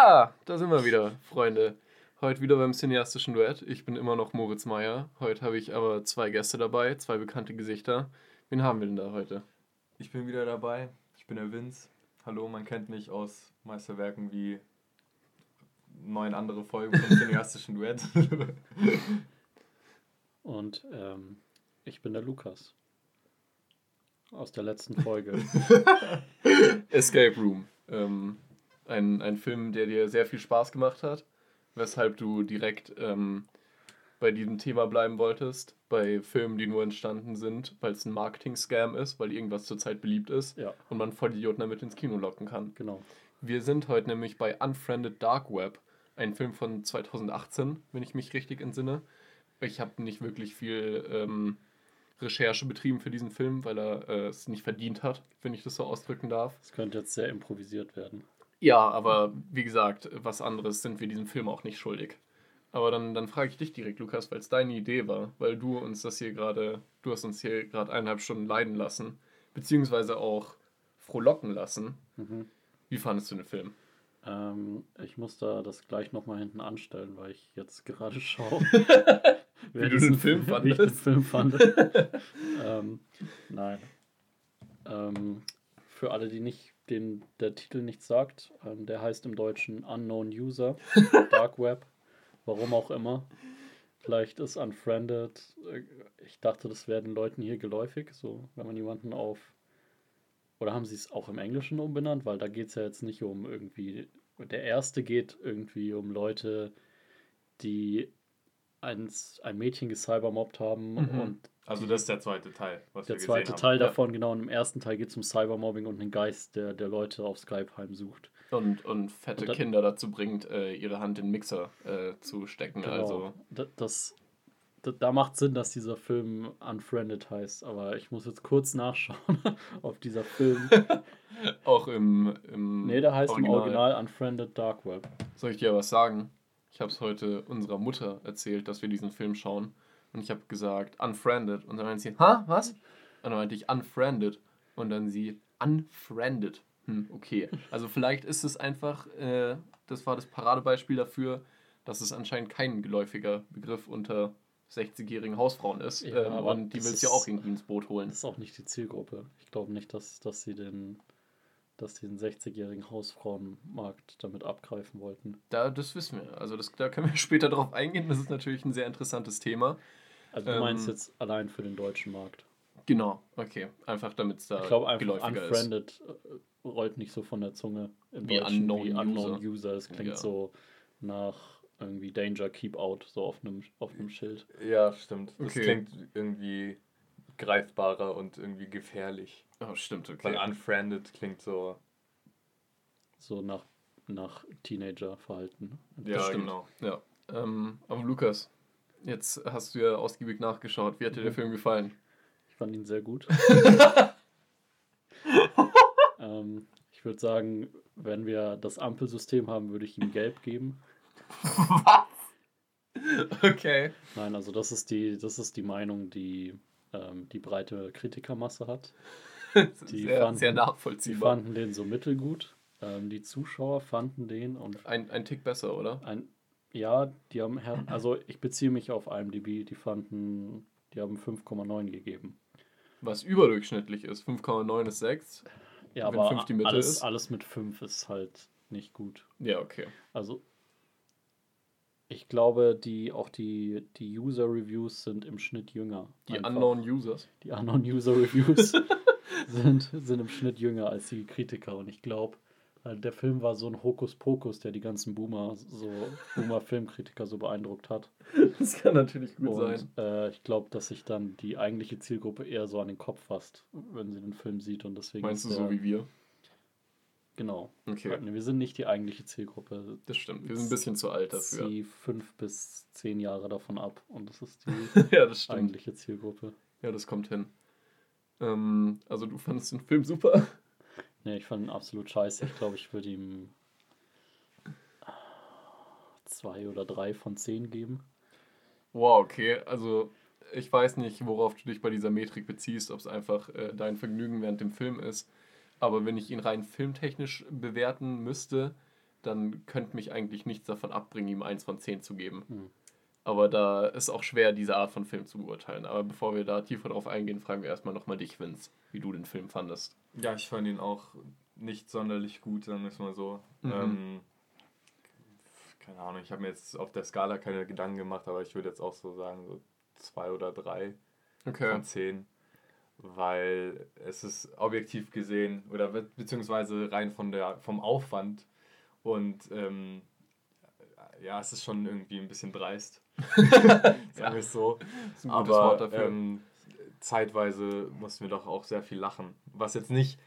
Ja, da sind wir wieder, Freunde. Heute wieder beim cineastischen Duett. Ich bin immer noch Moritz Meyer. Heute habe ich aber zwei Gäste dabei, zwei bekannte Gesichter. Wen haben wir denn da heute? Ich bin wieder dabei. Ich bin der Vince. Hallo, man kennt mich aus Meisterwerken wie neun andere Folgen vom cineastischen Duett. Und ähm, ich bin der Lukas. Aus der letzten Folge. Escape Room. Ähm, ein, ein Film, der dir sehr viel Spaß gemacht hat, weshalb du direkt ähm, bei diesem Thema bleiben wolltest. Bei Filmen, die nur entstanden sind, weil es ein Marketing-Scam ist, weil irgendwas zurzeit beliebt ist Ja. und man Vollidioten damit ins Kino locken kann. Genau. Wir sind heute nämlich bei Unfriended Dark Web, ein Film von 2018, wenn ich mich richtig entsinne. Ich habe nicht wirklich viel ähm, Recherche betrieben für diesen Film, weil er äh, es nicht verdient hat, wenn ich das so ausdrücken darf. Es könnte jetzt sehr improvisiert werden. Ja, aber wie gesagt, was anderes sind wir diesem Film auch nicht schuldig. Aber dann, dann frage ich dich direkt, Lukas, weil es deine Idee war, weil du uns das hier gerade, du hast uns hier gerade eineinhalb Stunden leiden lassen, beziehungsweise auch frohlocken lassen. Mhm. Wie fandest du den Film? Ähm, ich muss da das gleich nochmal hinten anstellen, weil ich jetzt gerade schaue. Wie du den Film Wie ich den fandest. Film fand. ähm, nein. Ähm, für alle, die nicht den der Titel nichts sagt, ähm, der heißt im Deutschen Unknown User, Dark Web, warum auch immer. Vielleicht ist Unfriended, äh, ich dachte, das wäre den Leuten hier geläufig, so wenn man jemanden auf. Oder haben sie es auch im Englischen umbenannt? Weil da geht es ja jetzt nicht um irgendwie. Der erste geht irgendwie um Leute, die eins, ein Mädchen gecybermobbt haben Mhm. und Also das ist der zweite Teil, was der wir zweite haben. Teil Ja. davon, genau, und im ersten Teil geht es um Cybermobbing und einen Geist, der, der Leute auf Skype heimsucht. Und, und fette Und dann- Kinder dazu bringt, äh, ihre Hand in den Mixer äh, zu stecken. Genau. Also, Da- das, da, da macht Sinn, dass dieser Film Unfriended heißt, aber ich muss jetzt kurz nachschauen, ob dieser Film. auch im, im nee, der heißt im Original Unfriended Dark Web. Soll ich dir was sagen? Ich habe es heute unserer Mutter erzählt, dass wir diesen Film schauen. Und ich habe gesagt, unfriended. Und dann meinte sie, ha, was? Und dann meinte ich, unfriended. Und dann sie, unfriended. Hm, okay. Also vielleicht ist es einfach, äh, das war das Paradebeispiel dafür, dass es anscheinend kein geläufiger Begriff unter 60-jährigen Hausfrauen ist. Ja, ähm, aber und die willst du ja auch irgendwie ins Boot holen. Das ist auch nicht die Zielgruppe. Ich glaube nicht, dass, dass sie den dass sie den 60-jährigen Hausfrauenmarkt damit abgreifen wollten. Da, das wissen wir. Also das, da können wir später drauf eingehen. Das ist natürlich ein sehr interessantes Thema. Also du Ähm, meinst jetzt allein für den deutschen Markt. Genau, okay. Einfach damit es da Ich glaube einfach geläufiger ist. Unfriended äh, rollt nicht so von der Zunge im Wie Deutschen Unknown wie Unknown User. User. Das klingt Ja. so nach irgendwie Danger Keep Out, so auf einem auf einem Schild. Ja, stimmt. Das Okay. klingt irgendwie greifbarer und irgendwie gefährlich. Oh, stimmt, okay. Weil unfriended klingt so. So nach, nach Teenager-Verhalten. Ja, stimmt. genau. Ja. Ähm, aber Lukas, jetzt hast du ja ausgiebig nachgeschaut. Wie hat dir der Mhm. Film gefallen? Ich fand ihn sehr gut. ähm, ich würde sagen, wenn wir das Ampelsystem haben, würde ich ihm gelb geben. Okay. Nein, also das ist die, das ist die Meinung, die ähm, die breite Kritikermasse hat. Die sehr, fanden- sehr Die nachvollziehbar. fanden den so mittelgut. Ähm, die Zuschauer fanden den und Ein, ein Tick besser, oder? ein, ja, die haben, also ich beziehe mich auf IMDb, die fanden, die haben 5,9 gegeben. Was überdurchschnittlich ist. 5,9 ist 6. Ja, Wenn aber fünf die Mitte alles, ist. alles mit 5 ist halt nicht gut. Ja, okay. Also ich glaube, die auch die, die User-Reviews sind im Schnitt jünger. Die Einfach. Unknown Users. Die Unknown User-Reviews sind, sind im Schnitt jünger als die Kritiker. Und ich glaube, äh, der Film war so ein Hokuspokus, der die ganzen Boomer, so Boomer-Filmkritiker so beeindruckt hat. Das kann natürlich gut Und sein. äh, ich glaube, dass sich dann die eigentliche Zielgruppe eher so an den Kopf fasst, wenn sie den Film sieht. Und deswegen Meinst du ist so der- wie wir? Genau. Okay. Wir sind nicht die eigentliche Zielgruppe. Das stimmt. Wir sind ein bisschen zu alt dafür. Sie fünf bis zehn Jahre davon ab. Und das ist die ja, das stimmt. eigentliche Zielgruppe. Ja, das kommt hin. Ähm, also du fandest den Film super. Nee, ich fand ihn absolut scheiße. Ich glaube, ich würde ihm zwei oder drei von zehn geben. Wow, okay. Also ich weiß nicht, worauf du dich bei dieser Metrik beziehst, ob es einfach äh, dein Vergnügen während dem Film ist. Aber wenn ich ihn rein filmtechnisch bewerten müsste, dann könnte mich eigentlich nichts davon abbringen, ihm eins von zehn zu geben. Hm. Aber da ist auch schwer, diese Art von Film zu beurteilen. Aber bevor wir da tiefer drauf eingehen, fragen wir erstmal nochmal dich, Vince, wie du den Film fandest. Ja, ich fand ihn auch nicht sonderlich gut, sagen wir es mal so. Mhm. Ähm, keine Ahnung, ich habe mir jetzt auf der Skala keine Gedanken gemacht, aber ich würde jetzt auch so sagen, so zwei oder drei Okay. von zehn. Weil es ist objektiv gesehen, oder be- beziehungsweise rein von der, vom Aufwand und ähm, ja, es ist schon irgendwie ein bisschen dreist. sagen wir es so. ist ein gutes Aber Wort dafür. ähm, zeitweise mussten wir doch auch sehr viel lachen. Was jetzt nicht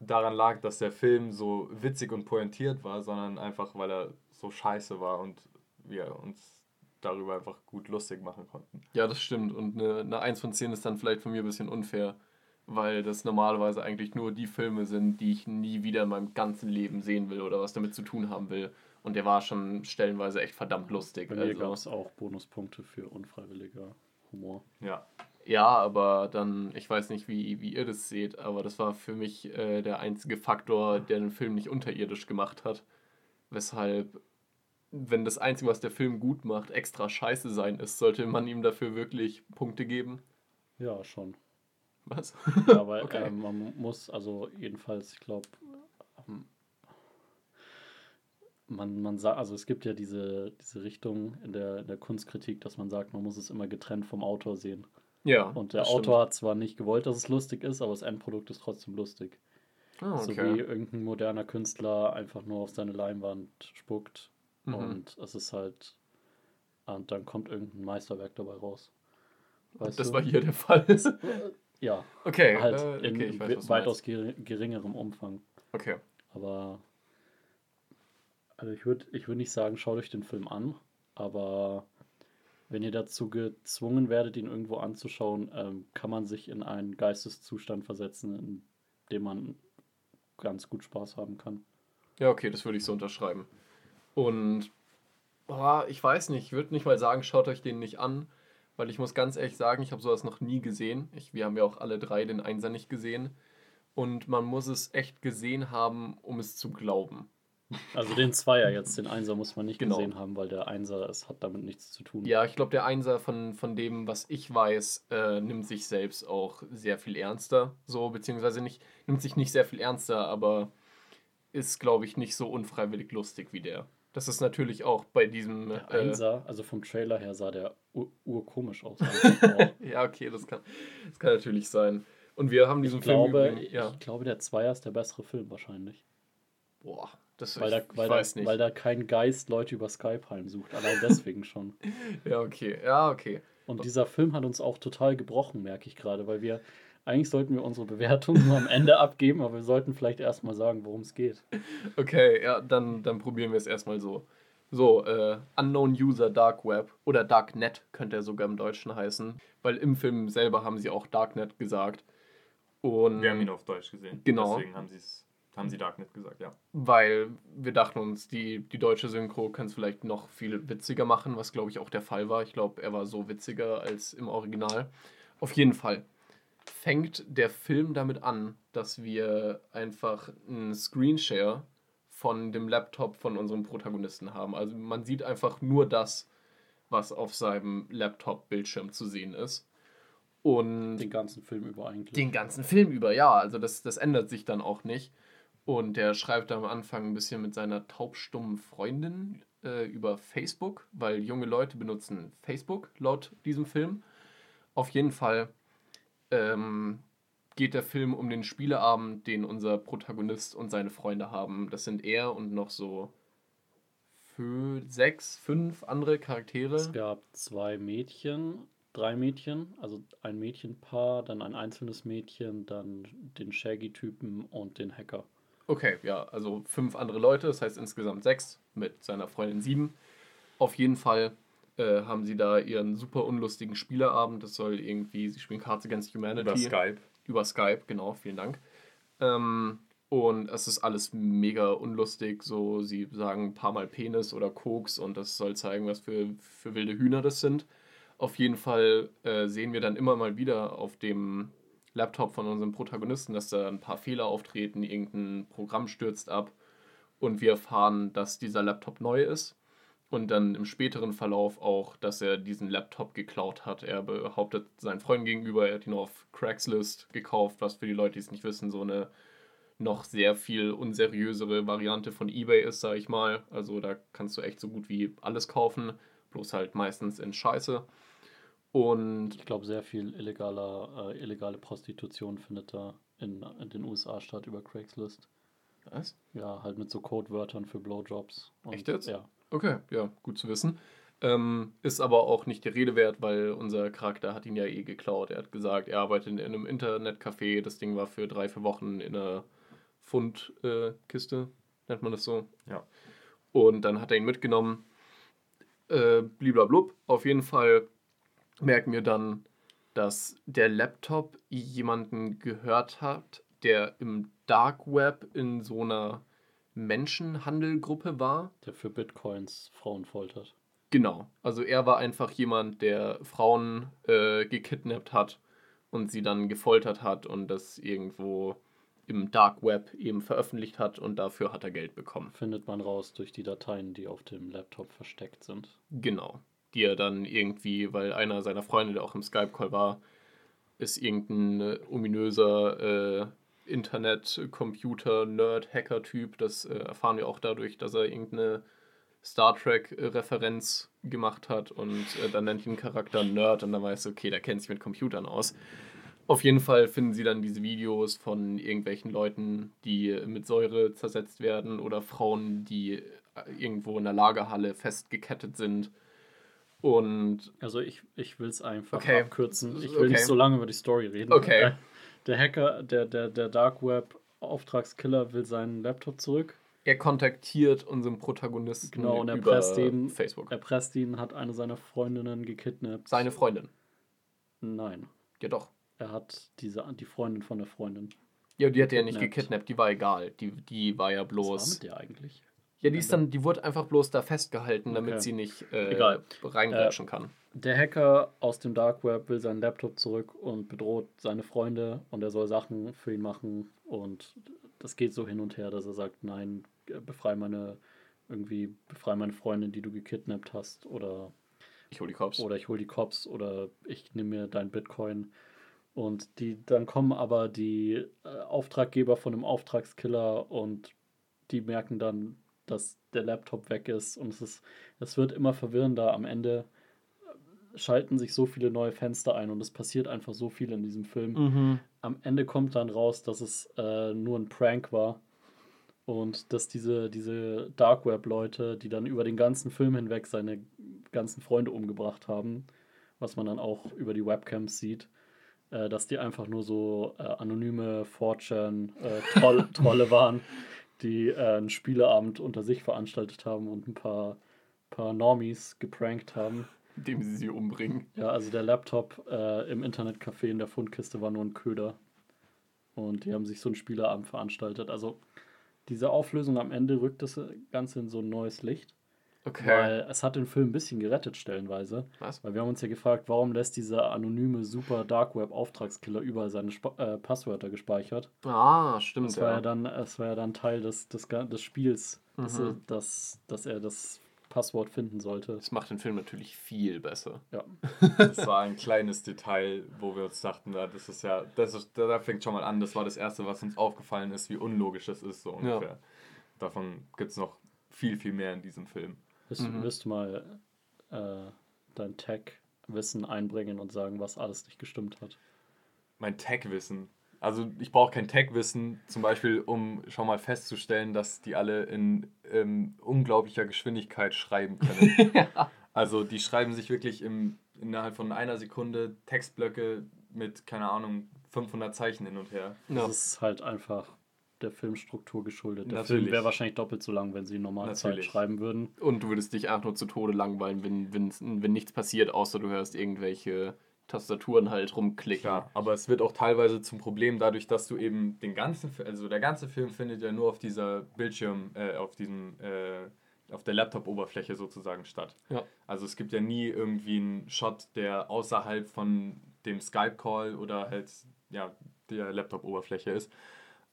daran lag, dass der Film so witzig und pointiert war, sondern einfach, weil er so scheiße war und wir uns darüber einfach gut lustig machen konnten. Ja, das stimmt. Und eine, eine 1 von 10 ist dann vielleicht von mir ein bisschen unfair, weil das normalerweise eigentlich nur die Filme sind, die ich nie wieder in meinem ganzen Leben sehen will oder was damit zu tun haben will. Und der war schon stellenweise echt verdammt lustig. Bei mir Also, gab es auch Bonuspunkte für unfreiwilliger Humor. Ja. ja, aber dann, ich weiß nicht, wie, wie ihr das seht, aber das war für mich äh, der einzige Faktor, der den Film nicht unterirdisch gemacht hat. Weshalb, wenn das Einzige, was der Film gut macht, extra scheiße sein ist, sollte man ihm dafür wirklich Punkte geben. Ja, schon. Was? Aber Okay. ähm, man muss, also jedenfalls, ich glaube, ähm, man, man sagt, also es gibt ja diese, diese Richtung in der, in der Kunstkritik, dass man sagt, man muss es immer getrennt vom Autor sehen. Ja. Und der das stimmt. Autor hat zwar nicht gewollt, dass es lustig ist, aber das Endprodukt ist trotzdem lustig. Ah, So okay. wie irgendein moderner Künstler einfach nur auf seine Leinwand spuckt Mhm. und es ist halt, und dann kommt irgendein Meisterwerk dabei raus. Und das du? war hier der Fall. Ja, okay, halt äh, okay, in weiß, weitaus geri- geringerem Umfang. Okay. Aber also ich würde ich würd nicht sagen, schaut euch den Film an, aber wenn ihr dazu gezwungen werdet, ihn irgendwo anzuschauen, ähm, kann man sich in einen Geisteszustand versetzen, in dem man ganz gut Spaß haben kann. Ja, okay, das würde ich so unterschreiben. Und boah, ich weiß nicht, ich würde nicht mal sagen, schaut euch den nicht an, weil ich muss ganz ehrlich sagen, ich habe sowas noch nie gesehen. Ich, wir haben ja auch alle drei den Einser nicht gesehen. Und man muss es echt gesehen haben, um es zu glauben. Also den Zweier jetzt, den Einser muss man nicht Genau. gesehen haben, weil der Einser, es hat damit nichts zu tun. Ja, ich glaube, der Einser von, von dem, was ich weiß, äh, nimmt sich selbst auch sehr viel ernster. So, beziehungsweise nicht, nimmt sich nicht sehr viel ernster, aber ist, glaube ich, nicht so unfreiwillig lustig wie der. Das ist natürlich auch bei diesem. Der äh, Einser, also vom Trailer her sah der ur urkomisch aus. einfach. Ja, okay, das kann, das kann natürlich sein. Und wir haben diesen ich, Film glaube, übrigens- ich ja. glaube, der Zweier ist der bessere Film wahrscheinlich. Boah, das Weil, ich, da, ich weil, weiß da, nicht. weil da kein Geist Leute über Skype heimsucht. Allein deswegen schon. ja, okay. Ja, okay. Und dieser Film hat uns auch total gebrochen, merke ich gerade, weil wir eigentlich sollten wir unsere Bewertung nur am Ende abgeben, aber wir sollten vielleicht erstmal sagen, worum es geht. Okay, ja, dann, dann probieren wir es erstmal so. So, äh, Unknown User Dark Web oder Darknet könnte er sogar im Deutschen heißen, weil im Film selber haben sie auch Darknet gesagt. Und Wir haben ihn auf Deutsch gesehen. Genau. Deswegen haben, sie's, haben sie Darknet gesagt, ja. weil wir dachten uns, die, die deutsche Synchro kann es vielleicht noch viel witziger machen, was glaube ich auch der Fall war. Ich glaube, er war so witziger als im Original. Auf jeden Fall fängt der Film damit an, dass wir einfach einen Screenshare von dem Laptop von unserem Protagonisten haben. Also man sieht einfach nur das, was auf seinem Laptop-Bildschirm zu sehen ist. Und Den ganzen Film über eigentlich. den ganzen Film über, ja. Also das, das ändert sich dann auch nicht. Und der schreibt am Anfang ein bisschen mit seiner taubstummen Freundin äh, über Facebook, weil junge Leute benutzen Facebook laut diesem Film. Auf jeden Fall ähm, geht der Film um den Spieleabend, den unser Protagonist und seine Freunde haben. Das sind er und noch so fü sechs, fünf andere Charaktere. Es gab zwei Mädchen, drei Mädchen, also ein Mädchenpaar, dann ein einzelnes Mädchen, dann den Shaggy-Typen und den Hacker. Okay, ja, also fünf andere Leute, das heißt insgesamt sechs, mit seiner Freundin sieben. Auf jeden Fall äh, haben sie da ihren super unlustigen Spieleabend. Das soll irgendwie, sie spielen Cards Against Humanity. Über Skype. Über Skype, genau, vielen Dank. Ähm, und es ist alles mega unlustig. So, sie sagen ein paar Mal Penis oder Koks und das soll zeigen, was für, für wilde Hühner das sind. Auf jeden Fall äh, sehen wir dann immer mal wieder auf dem Laptop von unserem Protagonisten, dass da ein paar Fehler auftreten, irgendein Programm stürzt ab. und wir erfahren, dass dieser Laptop neu ist. Und dann im späteren Verlauf auch, dass er diesen Laptop geklaut hat. Er behauptet seinen Freunden gegenüber, er hat ihn auf Craigslist gekauft, was für die Leute, die es nicht wissen, so eine noch sehr viel unseriösere Variante von eBay ist, sag ich mal. Also da kannst du echt so gut wie alles kaufen, bloß halt meistens in Scheiße. Und Ich glaube, sehr viel illegaler, äh, illegale Prostitution findet da in, in den USA statt über Craigslist. was? Ja, halt mit so Codewörtern für Blowjobs. Und, Echt jetzt? Ja. Okay, ja, gut zu wissen. Ähm, ist aber auch nicht die Rede wert, weil unser Charakter hat ihn ja eh geklaut. Er hat gesagt, er arbeitet in einem Internetcafé. Das Ding war für drei, vier Wochen in einer Fundkiste, äh, nennt man das so. Ja. Und dann hat er ihn mitgenommen. Äh, bliblablub. Auf jeden Fall merken wir dann, dass der Laptop jemanden gehört hat, der im Dark Web in so einer Menschenhandelgruppe war. Der für Bitcoins Frauen foltert. Genau. Also er war einfach jemand, der Frauen äh, gekidnappt hat und sie dann gefoltert hat und das irgendwo im Dark Web eben veröffentlicht hat und dafür hat er Geld bekommen. Findet man raus durch die Dateien, die auf dem Laptop versteckt sind. Genau. Die er dann irgendwie, weil einer seiner Freunde, der auch im Skype-Call war, ist irgendein äh, ominöser äh, Internet-Computer-Nerd-Hacker-Typ. Das äh, erfahren wir auch dadurch, dass er irgendeine Star Trek-Referenz gemacht hat und äh, dann nennt ihn Charakter Nerd und dann weißt du, okay, der kennt sich mit Computern aus. Auf jeden Fall finden sie dann diese Videos von irgendwelchen Leuten, die mit Säure zersetzt werden oder Frauen, die äh, irgendwo in der Lagerhalle festgekettet sind. Und Also ich, ich will es einfach Okay. abkürzen. Ich will Okay. nicht so lange über die Story reden. Okay. Äh, Der Hacker, der, der, der Dark Web Auftragskiller will seinen Laptop zurück. er kontaktiert unseren Protagonisten Genau, und er über presst ihn. Facebook. Er presst ihn, hat eine seiner Freundinnen gekidnappt. Seine Freundin. Nein. Ja doch. Er hat diese, die Freundin von der Freundin. Ja, die hat er ja nicht Gekidnappt. die war egal. Die, die war ja Was war bloß. mit der eigentlich? Ja, die ist dann, die wurde einfach bloß da festgehalten, damit Okay. sie nicht äh, Egal. reingrätschen kann. Der Hacker aus dem Dark Web will seinen Laptop zurück und bedroht seine Freunde und er soll Sachen für ihn machen und das geht so hin und her, dass er sagt, nein, befrei meine irgendwie befrei meine Freundin, die du gekidnappt hast oder Ich hol die Cops. oder ich hole die Cops oder ich nehme mir dein Bitcoin. Und die, dann kommen aber die äh, Auftraggeber von dem Auftragskiller und die merken dann, dass der Laptop weg ist und es ist, es wird immer verwirrender. Am Ende äh, schalten sich so viele neue Fenster ein und es passiert einfach so viel in diesem Film. Mhm. Am Ende kommt dann raus, dass es äh, nur ein Prank war und dass diese, diese Dark Web-Leute, die dann über den ganzen Film hinweg seine ganzen Freunde umgebracht haben, was man dann auch über die Webcams sieht, äh, dass die einfach nur so äh, anonyme Fortune äh, Troll, Trolle waren, die äh, einen Spieleabend unter sich veranstaltet haben und ein paar, paar Normies geprankt haben. Indem sie sie umbringen. Ja, also der Laptop äh, im Internetcafé in der Fundkiste war nur ein Köder. Und die haben sich so einen Spieleabend veranstaltet. Also diese Auflösung am Ende rückt das Ganze in so ein neues Licht. Okay. Weil es hat den Film ein bisschen gerettet stellenweise. Was? Weil wir haben uns ja gefragt, warum lässt dieser anonyme Super Dark Web Auftragskiller überall seine Sp äh, Passwörter gespeichert? Ah, stimmt. Das war ja Ja. dann, es war ja dann Teil des, des, des Spiels, dass, er, Mhm. dass, dass er das Passwort finden sollte. Das macht den Film natürlich viel besser. Ja. Das war ein kleines Detail, wo wir uns dachten, na, das ist ja, das ist, da fängt schon mal an, das war das Erste, was uns aufgefallen ist, wie unlogisch das ist, so ungefähr. Davon gibt es noch viel, viel mehr in diesem Film. Willst, Mhm. willst du mal äh, dein Tech-Wissen einbringen und sagen, was alles nicht gestimmt hat? Mein Tech-Wissen. Also ich brauche kein Tech-Wissen, zum Beispiel, um schon mal festzustellen, dass die alle in ähm, unglaublicher Geschwindigkeit schreiben können. Also die schreiben sich wirklich im, innerhalb von einer Sekunde Textblöcke mit, keine Ahnung, 500 Zeichen hin und her. Ja. Das ist halt einfach der Filmstruktur geschuldet. Der Natürlich. Film wäre wahrscheinlich doppelt so lang, wenn sie in normaler Zeit schreiben würden. Und du würdest dich einfach nur zu Tode langweilen, wenn, wenn, wenn nichts passiert, außer du hörst irgendwelche Tastaturen halt rumklicken. Klar, aber es wird auch teilweise zum Problem dadurch, dass du eben den ganzen, also der ganze Film findet ja nur auf dieser Bildschirm, äh, auf diesem, äh, auf der Laptop-Oberfläche sozusagen statt. Ja. Also es gibt ja nie irgendwie einen Shot, der außerhalb von dem Skype-Call oder halt, ja, der Laptop-Oberfläche ist.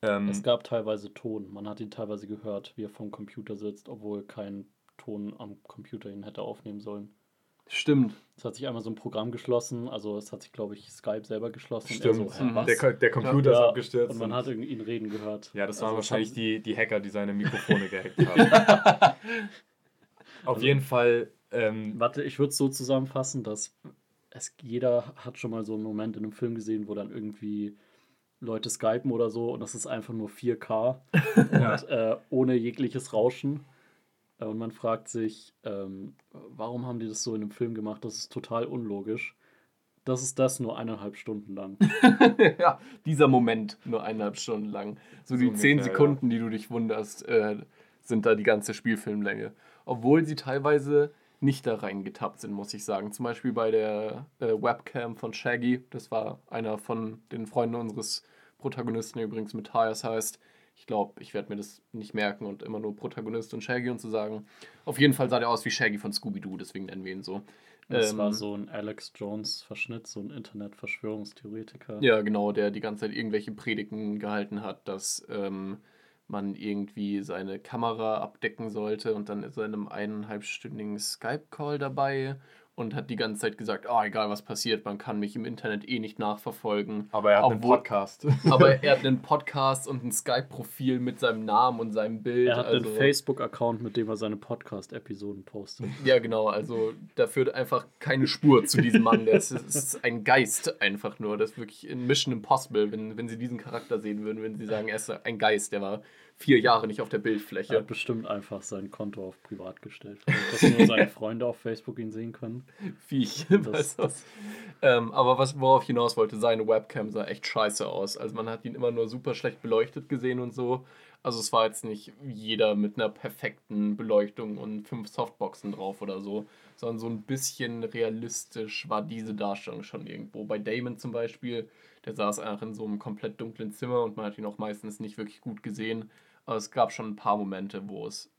Ähm, Es gab teilweise Ton. Man hat ihn teilweise gehört, wie er vom Computer sitzt, obwohl kein Ton am Computer ihn hätte aufnehmen sollen. Stimmt. Es hat sich einmal so ein Programm geschlossen, also es hat sich, glaube ich, Skype selber geschlossen. stimmt. So, Mhm. der, der Computer ist Ja, abgestürzt. Und man hat irgendwie ihn reden gehört. ja, das waren Also wahrscheinlich die, die Hacker, die seine Mikrofone gehackt haben. Auf jeden Fall. Ähm, Warte, ich würde es so zusammenfassen, dass es, jeder hat schon mal so einen Moment in einem Film gesehen, wo dann irgendwie Leute skypen oder so und das ist einfach nur 4K und äh, ohne jegliches Rauschen. Äh, Und man fragt sich, ähm, warum haben die das so in einem Film gemacht? Das ist total unlogisch. Das ist das nur eineinhalb Stunden lang. ja, dieser Moment nur eineinhalb Stunden lang. So, So die zehn Sekunden, die du dich wunderst, äh, sind da die ganze Spielfilmlänge. Obwohl sie teilweise nicht da reingetappt sind, muss ich sagen. Zum Beispiel bei der äh, Webcam von Shaggy. Das war einer von den Freunden unseres Protagonisten, übrigens Matthias heißt. Ich glaube, ich werde mir das nicht merken und immer nur Protagonist und Shaggy und zu sagen. Auf jeden Fall sah der aus wie Shaggy von Scooby-Doo, deswegen nennen wir ihn so. Das Ähm, war so ein Alex Jones-Verschnitt, so ein Internet-Verschwörungstheoretiker. Ja, genau, der die ganze Zeit irgendwelche Predigten gehalten hat, dass ähm, man irgendwie seine Kamera abdecken sollte und dann in einem eineinhalbstündigen Skype-Call dabei und hat die ganze Zeit gesagt, oh, egal was passiert, man kann mich im Internet eh nicht nachverfolgen. aber er hat einen Obwohl- Podcast. Aber er hat einen Podcast und ein Skype-Profil mit seinem Namen und seinem Bild. Er hat also, einen Facebook-Account, mit dem er seine Podcast-Episoden postet. Ja, genau, also da führt einfach keine Spur zu diesem Mann. Der ist, ist ein Geist einfach nur. Das ist wirklich in Mission Impossible, wenn, wenn sie diesen Charakter sehen würden, wenn sie sagen, er ist ein Geist, der war vier Jahre nicht auf der Er Bildfläche. hat bestimmt einfach sein Konto auf privat gestellt. Dass nur seine Freunde auf Facebook ihn sehen können. Viech. Das- weißt du? ähm, aber was, worauf ich hinaus wollte, seine Webcam sah echt scheiße aus. Also man hat ihn immer nur super schlecht beleuchtet gesehen und so. Also es war jetzt nicht jeder mit einer perfekten Beleuchtung und fünf Softboxen drauf oder so, sondern so ein bisschen realistisch war diese Darstellung schon irgendwo. Bei Damon zum Beispiel, der saß einfach in so einem komplett dunklen Zimmer und man hat ihn auch meistens nicht wirklich gut gesehen. Aber es gab schon ein paar Momente, wo es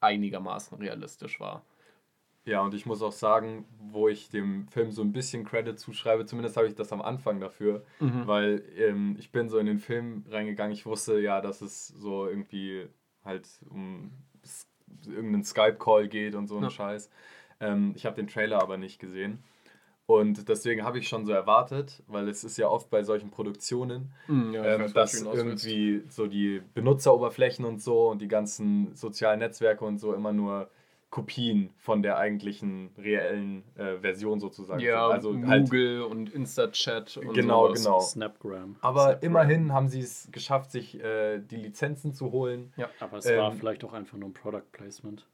einigermaßen realistisch war. Ja, und ich muss auch sagen, wo ich dem Film so ein bisschen Credit zuschreibe, zumindest habe ich das am Anfang dafür, Mhm. weil ähm, ich bin so in den Film reingegangen, ich wusste ja, dass es so irgendwie halt um irgendeinen Skype-Call geht und so ein Ja. Scheiß. Ähm, ich habe den Trailer aber nicht gesehen. Und deswegen habe ich schon so erwartet, weil es ist ja oft bei solchen Produktionen, Mhm, ja, ähm, dass irgendwie so die Benutzeroberflächen und so und die ganzen sozialen Netzwerke und so immer nur Kopien von der eigentlichen reellen äh, Version sozusagen Ja. Also halt, Google und Instachat und Genau, sowas. genau. Snapgram. aber Snapchat. immerhin haben sie es geschafft, sich äh, die Lizenzen zu holen. Aber es Ähm, war vielleicht auch einfach nur ein Product Placement.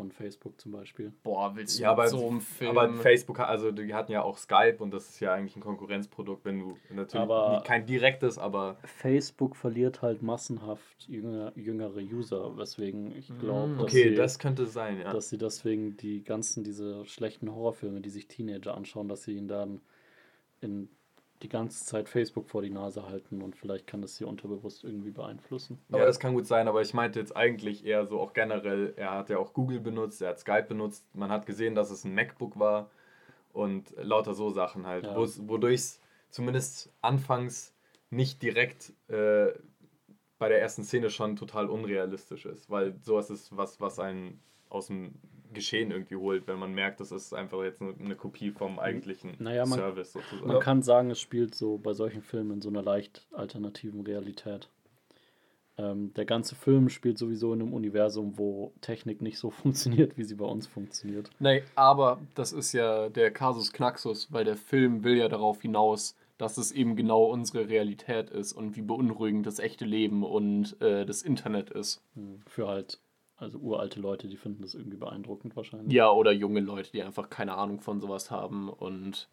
Von Facebook zum Beispiel. Boah, willst du Ja, aber, so einem Film... aber Facebook, hat- also die hatten ja auch Skype und das ist ja eigentlich ein Konkurrenzprodukt, wenn du natürlich Aber- kein direktes, aber Facebook verliert halt massenhaft jünger, jüngere User, weswegen ich glaube, Mm, dass, okay, sie, das könnte sein, ja. dass sie deswegen die ganzen, diese schlechten Horrorfilme, die sich Teenager anschauen, dass sie ihnen dann in die ganze Zeit Facebook vor die Nase halten und vielleicht kann das sie unterbewusst irgendwie beeinflussen. Ja, Aber- das kann gut sein, aber ich meinte jetzt eigentlich eher so auch generell, er hat ja auch Google benutzt, er hat Skype benutzt, man hat gesehen, dass es ein MacBook war und lauter so Sachen halt, Ja. wodurch es zumindest anfangs nicht direkt äh, bei der ersten Szene schon total unrealistisch ist, weil sowas ist was, was einen aus dem Geschehen irgendwie holt, wenn man merkt, das ist einfach jetzt eine, eine Kopie vom eigentlichen Naja, man- Service sozusagen. Man kann sagen, es spielt so bei solchen Filmen in so einer leicht alternativen Realität. Ähm, der ganze Film spielt sowieso in einem Universum, wo Technik nicht so funktioniert, wie sie bei uns funktioniert. Nee, aber das ist ja der Kasus Knaxus, weil der Film will ja darauf hinaus, dass es eben genau unsere Realität ist und wie beunruhigend das echte Leben und äh, das Internet ist. Hm, Für halt, also uralte Leute, die finden das irgendwie beeindruckend wahrscheinlich. Ja, oder junge Leute, die einfach keine Ahnung von sowas haben und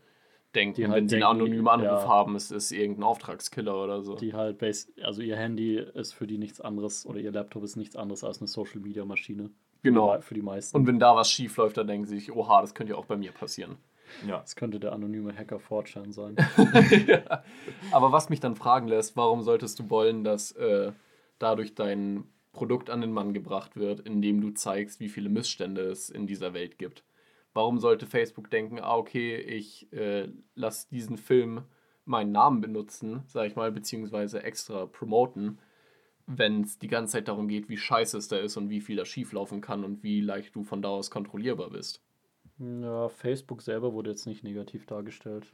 denken, halt wenn sie einen anonymen Anruf ja. haben, ist es irgendein Auftragskiller oder so. Die halt, bas also ihr Handy ist für die nichts anderes oder ihr Laptop ist nichts anderes als eine Social Media Maschine. Genau. Für die meisten. Und wenn da was schief läuft, dann denken sie sich, oha, das könnte ja auch bei mir passieren. ja. das könnte der anonyme Hacker Fortran sein. ja. Aber was mich dann fragen lässt, warum solltest du wollen, dass äh, dadurch dein Produkt an den Mann gebracht wird, indem du zeigst, wie viele Missstände es in dieser Welt gibt? Warum sollte Facebook denken, ah, okay, ich äh, lasse diesen Film meinen Namen benutzen, sag ich mal, beziehungsweise extra promoten, wenn es die ganze Zeit darum geht, wie scheiße es da ist und wie viel da schieflaufen kann und wie leicht du von da aus kontrollierbar bist. Ja, Facebook selber wurde jetzt nicht negativ dargestellt.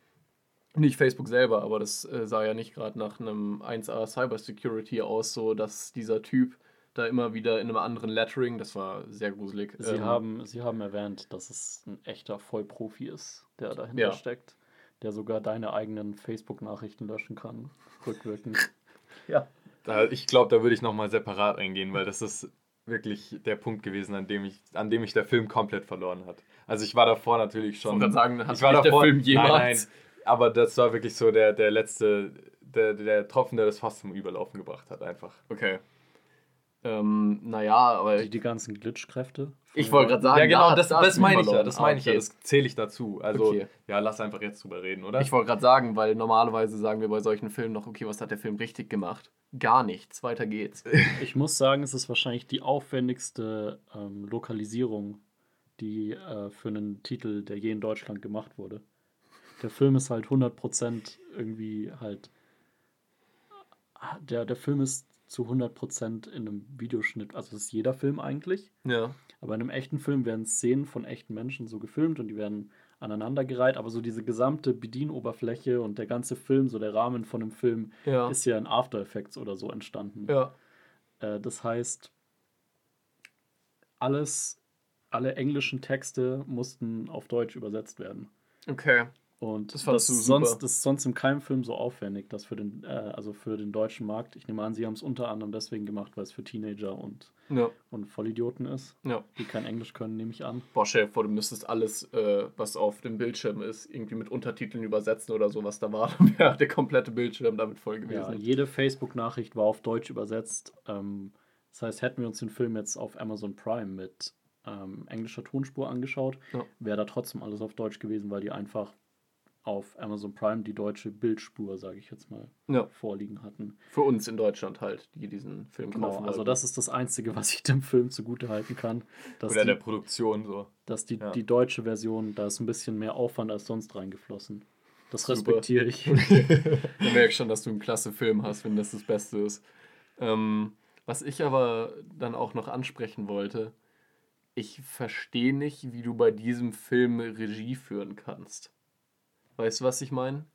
Nicht Facebook selber, aber das äh, sah ja nicht gerade nach einem 1A Cybersecurity aus, so dass dieser Typ da immer wieder in einem anderen Lettering, das war sehr gruselig. Sie, ähm, haben, Sie haben erwähnt, dass es ein echter Vollprofi ist, der dahinter Ja. steckt, der sogar deine eigenen Facebook-Nachrichten löschen kann, rückwirkend. ja. Da, ich glaube, da würde ich nochmal separat eingehen, weil das ist wirklich der Punkt gewesen, an dem ich, an dem mich der Film komplett verloren hat. Also ich war davor natürlich schon. wollte gerade sagen, hat ich war dich der davor, Film jemals- Nein, nein, aber das war wirklich so der, der letzte, der, der Tropfen, der das fast zum Überlaufen gebracht hat, einfach. Okay. Ähm, naja, aber Die, die ganzen Glitchkräfte. ich wollte gerade sagen, ja, genau, da- das, das du meine ich ja, das Ah, meine ich ja, das zähle ich dazu. Also, Okay. ja, lass einfach jetzt drüber reden, oder? Ich wollte gerade sagen, weil normalerweise sagen wir bei solchen Filmen noch, okay, was hat der Film richtig gemacht? Gar nichts, weiter geht's. Ich muss sagen, es ist wahrscheinlich die aufwendigste ähm, Lokalisierung, die äh, für einen Titel, der je in Deutschland gemacht wurde. Der Film ist halt 100% irgendwie halt. Der, der Film ist zu 100% in einem Videoschnitt, also das ist jeder Film eigentlich. Ja. Aber in einem echten Film werden Szenen von echten Menschen so gefilmt und die werden aneinandergereiht, aber so diese gesamte Bedienoberfläche und der ganze Film, so der Rahmen von dem Film, Ja. ist ja in After Effects oder so entstanden. Ja. Äh, das heißt, alles, alle englischen Texte mussten auf Deutsch übersetzt werden. Okay. Und Das das, ist sonst, das ist sonst in keinem Film so aufwendig, das für den, äh, also für den deutschen Markt. Ich nehme an, sie haben es unter anderem deswegen gemacht, weil es für Teenager und, Ja. und Vollidioten ist, Ja. die kein Englisch können, nehme ich an. Boah, stell dir vor, du müsstest alles, äh, was auf dem Bildschirm ist, irgendwie mit Untertiteln übersetzen oder so, was da war. Dann wäre der komplette Bildschirm damit voll Ja, gewesen. jede Facebook-Nachricht war auf Deutsch übersetzt. Ähm, das heißt, hätten wir uns den Film jetzt auf Amazon Prime mit ähm, englischer Tonspur angeschaut, Ja. wäre da trotzdem alles auf Deutsch gewesen, weil die einfach auf Amazon Prime die deutsche Bildspur, sage ich jetzt mal, Ja. vorliegen hatten. Für uns in Deutschland halt, die diesen Film Genau, kaufen also wollten. das ist das Einzige, was ich dem Film zugute halten kann. Dass Oder der die, Produktion so. dass die, ja. die deutsche Version, da ist ein bisschen mehr Aufwand als sonst reingeflossen. Das Super. respektiere ich. Du merkst schon, dass du einen klasse Film hast, wenn das das Beste ist. Ähm, was ich aber dann auch noch ansprechen wollte, ich verstehe nicht, wie du bei diesem Film Regie führen kannst. Weißt du, was ich meine?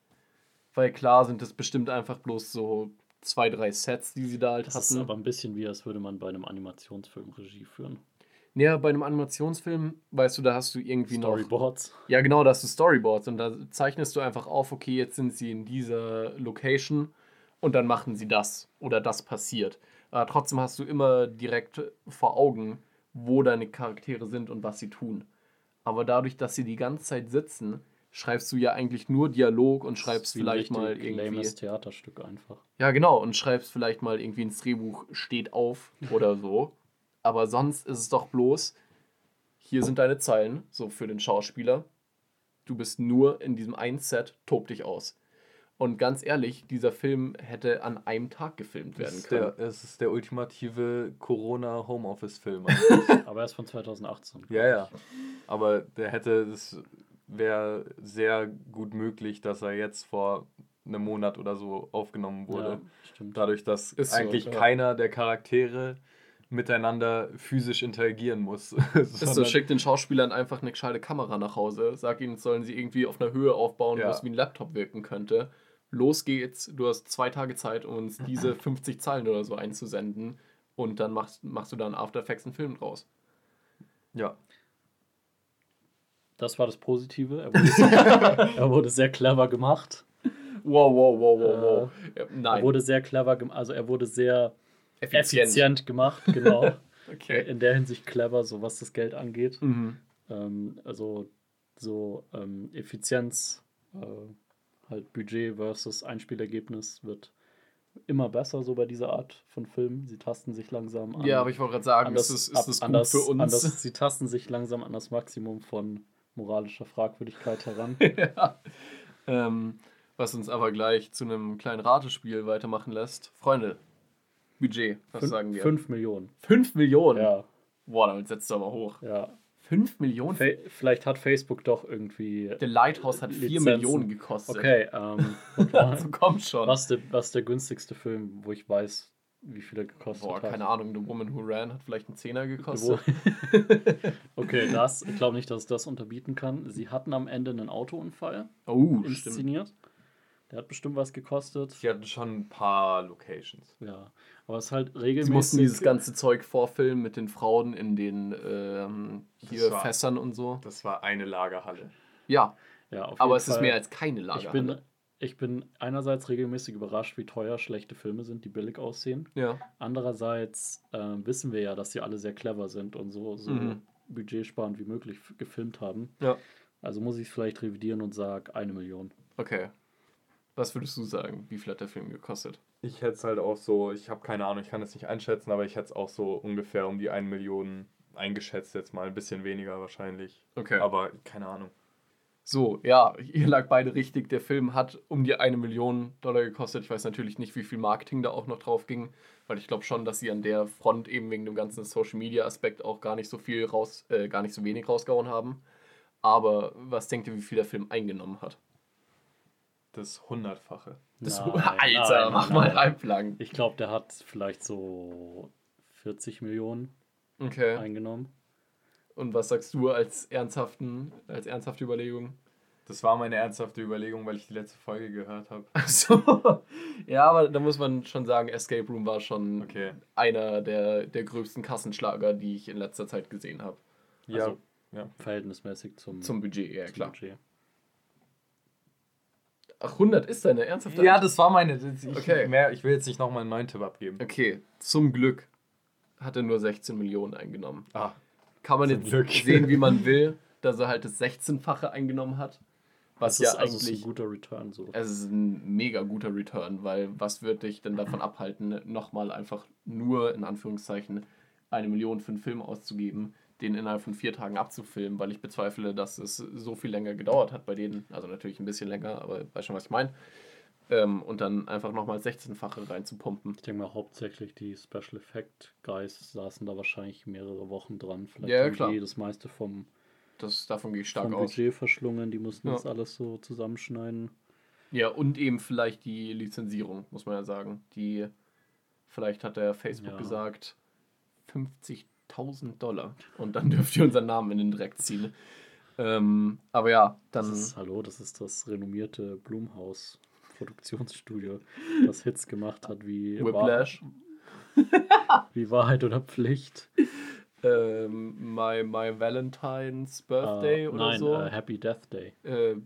Weil klar sind es bestimmt einfach bloß so zwei, drei Sets, die sie da halt Das ist hatten. aber ein bisschen wie, als würde man bei einem Animationsfilm Regie führen. Ja, bei einem Animationsfilm, weißt du, da hast du irgendwie noch. Storyboards. Ja, genau, da hast du Storyboards und da zeichnest du einfach auf, okay, jetzt sind sie in dieser Location und dann machen sie das oder das passiert. Aber trotzdem hast du immer direkt vor Augen, wo deine Charaktere sind und was sie tun. Aber dadurch, dass sie die ganze Zeit sitzen, schreibst du ja eigentlich nur Dialog und schreibst vielleicht mal irgendwie. lames Theaterstück einfach. Ja, genau, und schreibst vielleicht mal irgendwie ins Drehbuch steht auf oder so. Aber sonst ist es doch bloß, hier sind deine Zeilen, so für den Schauspieler. Du bist nur in diesem einen Set, tob dich aus. Und ganz ehrlich, dieser Film hätte an einem Tag gefilmt Es werden ist, können. der, es ist der ultimative Corona-Homeoffice-Film. Aber er ist von 2018. ja, ja. Aber der hätte, das wäre sehr gut möglich, dass er jetzt vor einem Monat oder so aufgenommen wurde. Ja, stimmt. Dadurch, dass Ist so, eigentlich ja. keiner der Charaktere miteinander physisch interagieren muss. Ist so, schick den Schauspielern einfach eine gescheite Kamera nach Hause, sag ihnen, sollen sie irgendwie auf einer Höhe aufbauen, wo Ja. es wie ein Laptop wirken könnte. Los geht's, du hast zwei Tage Zeit, um uns diese 50 Zeilen oder so einzusenden und dann machst, machst du da in After Effects einen Film draus. ja. Das war das Positive. Er wurde, er wurde sehr clever gemacht. Wow, wow, wow, wow, wow. Ja, Er nein, wurde sehr clever gemacht. Also er wurde sehr effizient. effizient gemacht, genau. Okay. In der Hinsicht clever, so was das Geld angeht. Mhm. Ähm, also so ähm, Effizienz, äh, halt Budget versus Einspielergebnis wird immer besser so bei dieser Art von Filmen. Sie tasten sich langsam an. Ja, aber ich wollte gerade sagen, an ist das, ist an gut das, für uns? An das, sie tasten sich langsam an das Maximum von moralischer Fragwürdigkeit heran. ja. ähm, was uns aber gleich zu einem kleinen Ratespiel weitermachen lässt. Freunde, Budget, was Fün- sagen wir? Fünf Millionen. 5 Millionen? Ja, Boah, damit setzt du aber hoch. ja. 5 Millionen? Fa vielleicht hat Facebook doch irgendwie. The Lighthouse hat 4 Lizenzen. Millionen gekostet. Okay, ähm, Also komm schon. was, der, was der günstigste Film, wo ich weiß, wie viel er gekostet Boah, hat? keine Ahnung, The Woman Who Ran hat vielleicht einen Zehner gekostet. Okay, das, ich glaube nicht, dass es das unterbieten kann. Sie hatten am Ende einen Autounfall Oh, stimmt. inszeniert. Der hat bestimmt was gekostet. Sie hatten schon ein paar Locations. Ja, aber es ist halt Sie regelmäßig. mussten dieses ganze Zeug vorfilmen mit den Frauen in den ähm, hier war- Fässern und so. Das war eine Lagerhalle. Ja, ja, auf aber jeden es ist Fall. mehr als keine Ich Lagerhalle. bin, ich bin einerseits regelmäßig überrascht, wie teuer schlechte Filme sind, die billig aussehen. ja. Andererseits ähm, wissen wir ja, dass sie alle sehr clever sind und so, so Mhm. budgetsparend wie möglich gefilmt haben. ja. Also muss ich es vielleicht revidieren und sage eine Million. Okay. Was würdest du sagen? Wie viel hat der Film gekostet? Ich hätte es halt auch so, ich habe keine Ahnung, ich kann es nicht einschätzen, aber ich hätte es auch so ungefähr um die 1 Million eingeschätzt, jetzt mal ein bisschen weniger wahrscheinlich. Okay. Aber keine Ahnung. So, ja, ihr lag beide richtig. Der Film hat um die eine Million Dollar gekostet. Ich weiß natürlich nicht, wie viel Marketing da auch noch drauf ging, weil ich glaube schon, dass sie an der Front eben wegen dem ganzen Social Media Aspekt auch gar nicht so viel raus, äh, gar nicht so wenig rausgehauen haben. Aber was denkt ihr, wie viel der Film eingenommen hat? Das Hundertfache. Das, Nein, Alter, nein, mach nein, mal reinplagen. Ich glaube, der hat vielleicht so 40 Millionen Okay. eingenommen. Und was sagst du als ernsthaften, als ernsthafte Überlegung? Das war meine ernsthafte Überlegung, weil ich die letzte Folge gehört habe. Achso. Ja, aber da muss man schon sagen, Escape Room war schon Okay. einer der, der größten Kassenschlager, die ich in letzter Zeit gesehen habe. Ja, Also- ja. Verhältnismäßig zum, Zum Budget, ja zum klar. Budget. Ach, 100 ist deine ernsthafte? Ja, das war meine. das- Ich, Okay. mehr, ich will jetzt nicht nochmal einen neuen Tipp abgeben. Okay, zum Glück hat er nur 16 Millionen eingenommen. Ah, Kann man jetzt Glück. sehen, wie man will, dass er halt das 16-fache eingenommen hat. Was Das ja ist also es ist eigentlich. ein guter Return so. Es ist ein mega guter Return, weil was wird dich denn davon abhalten, nochmal einfach nur in Anführungszeichen eine Million für einen Film auszugeben, den innerhalb von vier Tagen abzufilmen, weil ich bezweifle, dass es so viel länger gedauert hat bei denen. Also natürlich ein bisschen länger, aber weißt schon, was ich meine. Ähm, und dann einfach nochmal 16-fache reinzupumpen. Ich denke mal, hauptsächlich die Special Effect Guys saßen da wahrscheinlich mehrere Wochen dran. Vielleicht Ja, ja, klar. die das meiste vom, Das, davon gehe ich stark vom aus. Budget verschlungen. Die mussten Ja. das alles so zusammenschneiden. Ja, und eben vielleicht die Lizenzierung, muss man ja sagen. Die, vielleicht hat der Facebook Ja. gesagt, 50.000 Dollar. Und dann dürft ihr unseren Namen in den Dreck ziehen. Ähm, aber ja, dann. Das ist, hallo, das ist das renommierte Blumhaus Produktionsstudio, das Hits gemacht hat wie, Whiplash. Wahr, wie Wahrheit oder Pflicht. ähm, my, my Valentine's Birthday Äh, oder nein, so. äh, Happy Death Day. Äh,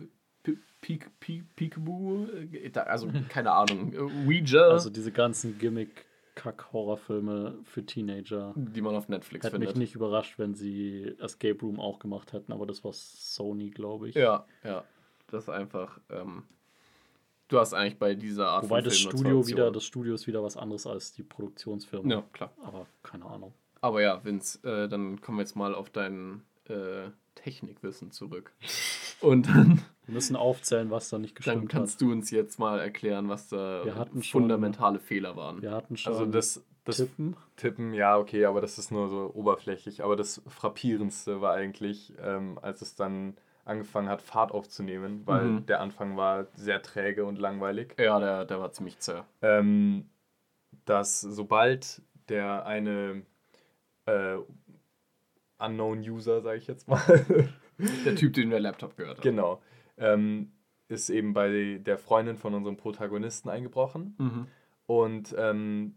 Peek, Peek, Peekaboo, äh, also keine Ahnung, Ouija, Also diese ganzen Gimmick-Kack-Horrorfilme für Teenager. die man auf Netflix Hätte mich findet. nicht überrascht, wenn sie Escape Room auch gemacht hätten, aber das war Sony, glaube ich. Ja, ja, das ist einfach, ähm, du hast eigentlich bei dieser Art Wobei von das Studio wieder, das Studio ist wieder was anderes als die Produktionsfirma. Ja, klar. Aber keine Ahnung. Aber ja, Vince, äh, dann kommen wir jetzt mal auf dein äh, Technikwissen zurück. Und dann, Wir müssen aufzählen, was da nicht dann gestimmt kannst hat. du uns jetzt mal erklären, was da Wir hatten schon- fundamentale Fehler waren. Wir hatten schon also das, das Tippen. Tippen, ja, okay, aber das ist nur so oberflächlich. Aber das Frappierendste war eigentlich, ähm, als es dann angefangen hat, Fahrt aufzunehmen, weil Mhm. der Anfang war sehr träge und langweilig. Ja, der, der war ziemlich zäh. Ähm, dass sobald der eine äh, Unknown User, sage ich jetzt mal, Der Typ, den der Laptop gehört hat. genau, ähm, ist eben bei der Freundin von unserem Protagonisten eingebrochen Mhm. und ähm,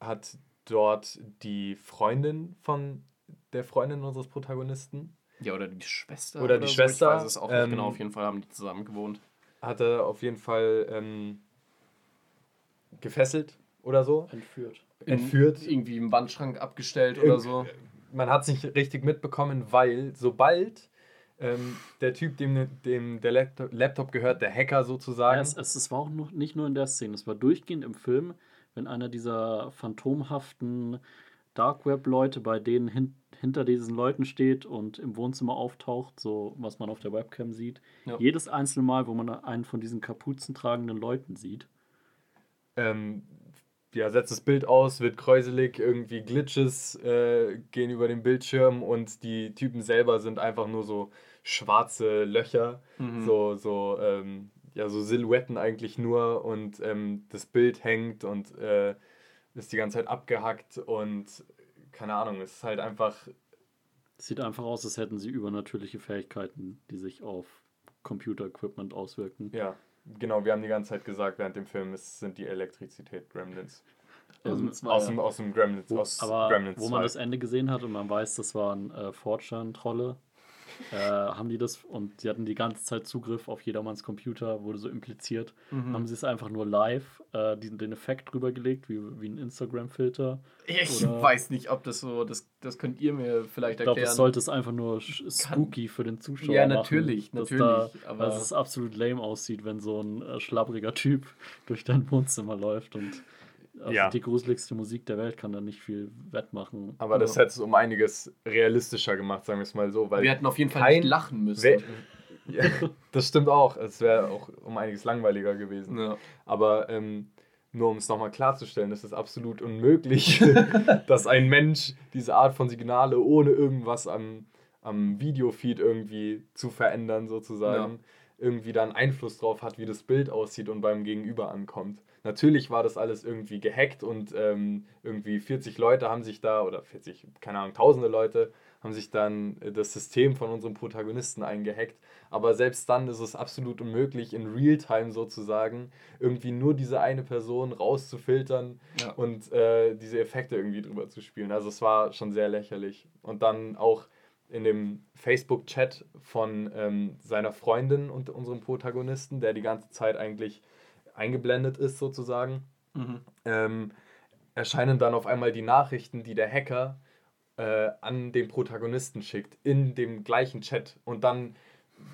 hat dort die Freundin von der Freundin unseres Protagonisten, Ja, oder die Schwester. Oder die Schwester, Ich weiß es auch nicht ähm, genau. Auf jeden Fall haben die zusammen gewohnt. hat er auf jeden Fall ähm, gefesselt oder so. Entführt. Entführt. Irgendwie im Wandschrank abgestellt oder so. Man hat es nicht richtig mitbekommen, weil sobald ähm, der Typ, dem, dem der Laptop, Laptop gehört, der Hacker sozusagen, Ja, es, es, es war auch noch, nicht nur in der Szene, es war durchgehend im Film, wenn einer dieser phantomhaften Dark Web-Leute, bei denen hin, hinter diesen Leuten steht und im Wohnzimmer auftaucht, so was man auf der Webcam sieht. Ja. Jedes einzelne Mal, wo man einen von diesen Kapuzen tragenden Leuten sieht. ähm, ja, setzt das Bild aus, wird kräuselig, irgendwie Glitches äh, gehen über den Bildschirm und die Typen selber sind einfach nur so schwarze Löcher, Mhm. so, so, ähm, ja, so Silhouetten eigentlich nur und ähm, das Bild hängt und äh, ist die ganze Zeit abgehackt und keine Ahnung, es ist halt einfach, Sieht einfach aus, als hätten sie übernatürliche Fähigkeiten, die sich auf Computer-Equipment auswirken. ja, genau, wir haben die ganze Zeit gesagt während dem Film, es sind die Elektrizität-Gremlins. Aus dem Ähm, Zwei- Aus dem, aus dem Gremlins, Wo, aus aber Gremlins wo man 2. das Ende gesehen hat und man weiß, das waren äh, Fortran-Trolle, äh, haben die das und sie hatten die ganze Zeit Zugriff auf jedermanns Computer, wurde so impliziert. Mhm. Haben sie es einfach nur live äh, den, den Effekt drüber gelegt, wie, wie ein Instagram-Filter. Ich Oder- weiß nicht, ob das so, das, das könnt ihr mir vielleicht Ich glaube, erklären. das sollte es einfach nur spooky für den Zuschauer Ja, machen. natürlich, dass natürlich, Da, aber- dass es absolut lame aussieht, wenn so ein äh, schlabbriger Typ durch dein Wohnzimmer läuft und also Ja. die gruseligste Musik der Welt kann da nicht viel wettmachen. Aber das Ja. hätte es um einiges realistischer gemacht, sagen wir es mal so. Weil wir hätten auf jeden Fall kein- nicht lachen müssen. Wer- ja, das stimmt auch. Es wäre auch um einiges langweiliger gewesen. ja. Aber ähm, nur um es nochmal klarzustellen, es ist absolut unmöglich, dass ein Mensch diese Art von Signale ohne irgendwas am, am Videofeed irgendwie zu verändern, sozusagen, irgendwie dann Einfluss drauf hat, wie das Bild aussieht und beim Gegenüber ankommt. Natürlich war das alles irgendwie gehackt und ähm, irgendwie 40 Leute haben sich da, oder 40, keine Ahnung, tausende Leute haben sich dann äh, das System von unserem Protagonisten eingehackt. Aber selbst dann ist es absolut unmöglich, in Realtime sozusagen irgendwie nur diese eine Person rauszufiltern Ja. und äh, diese Effekte irgendwie drüber zu spielen. Also es war schon sehr lächerlich. Und dann auch in dem Facebook-Chat von ähm, seiner Freundin und unserem Protagonisten, der die ganze Zeit eigentlich eingeblendet ist sozusagen, Mhm. ähm, erscheinen dann auf einmal die Nachrichten, die der Hacker äh, an den Protagonisten schickt, in dem gleichen Chat. Und dann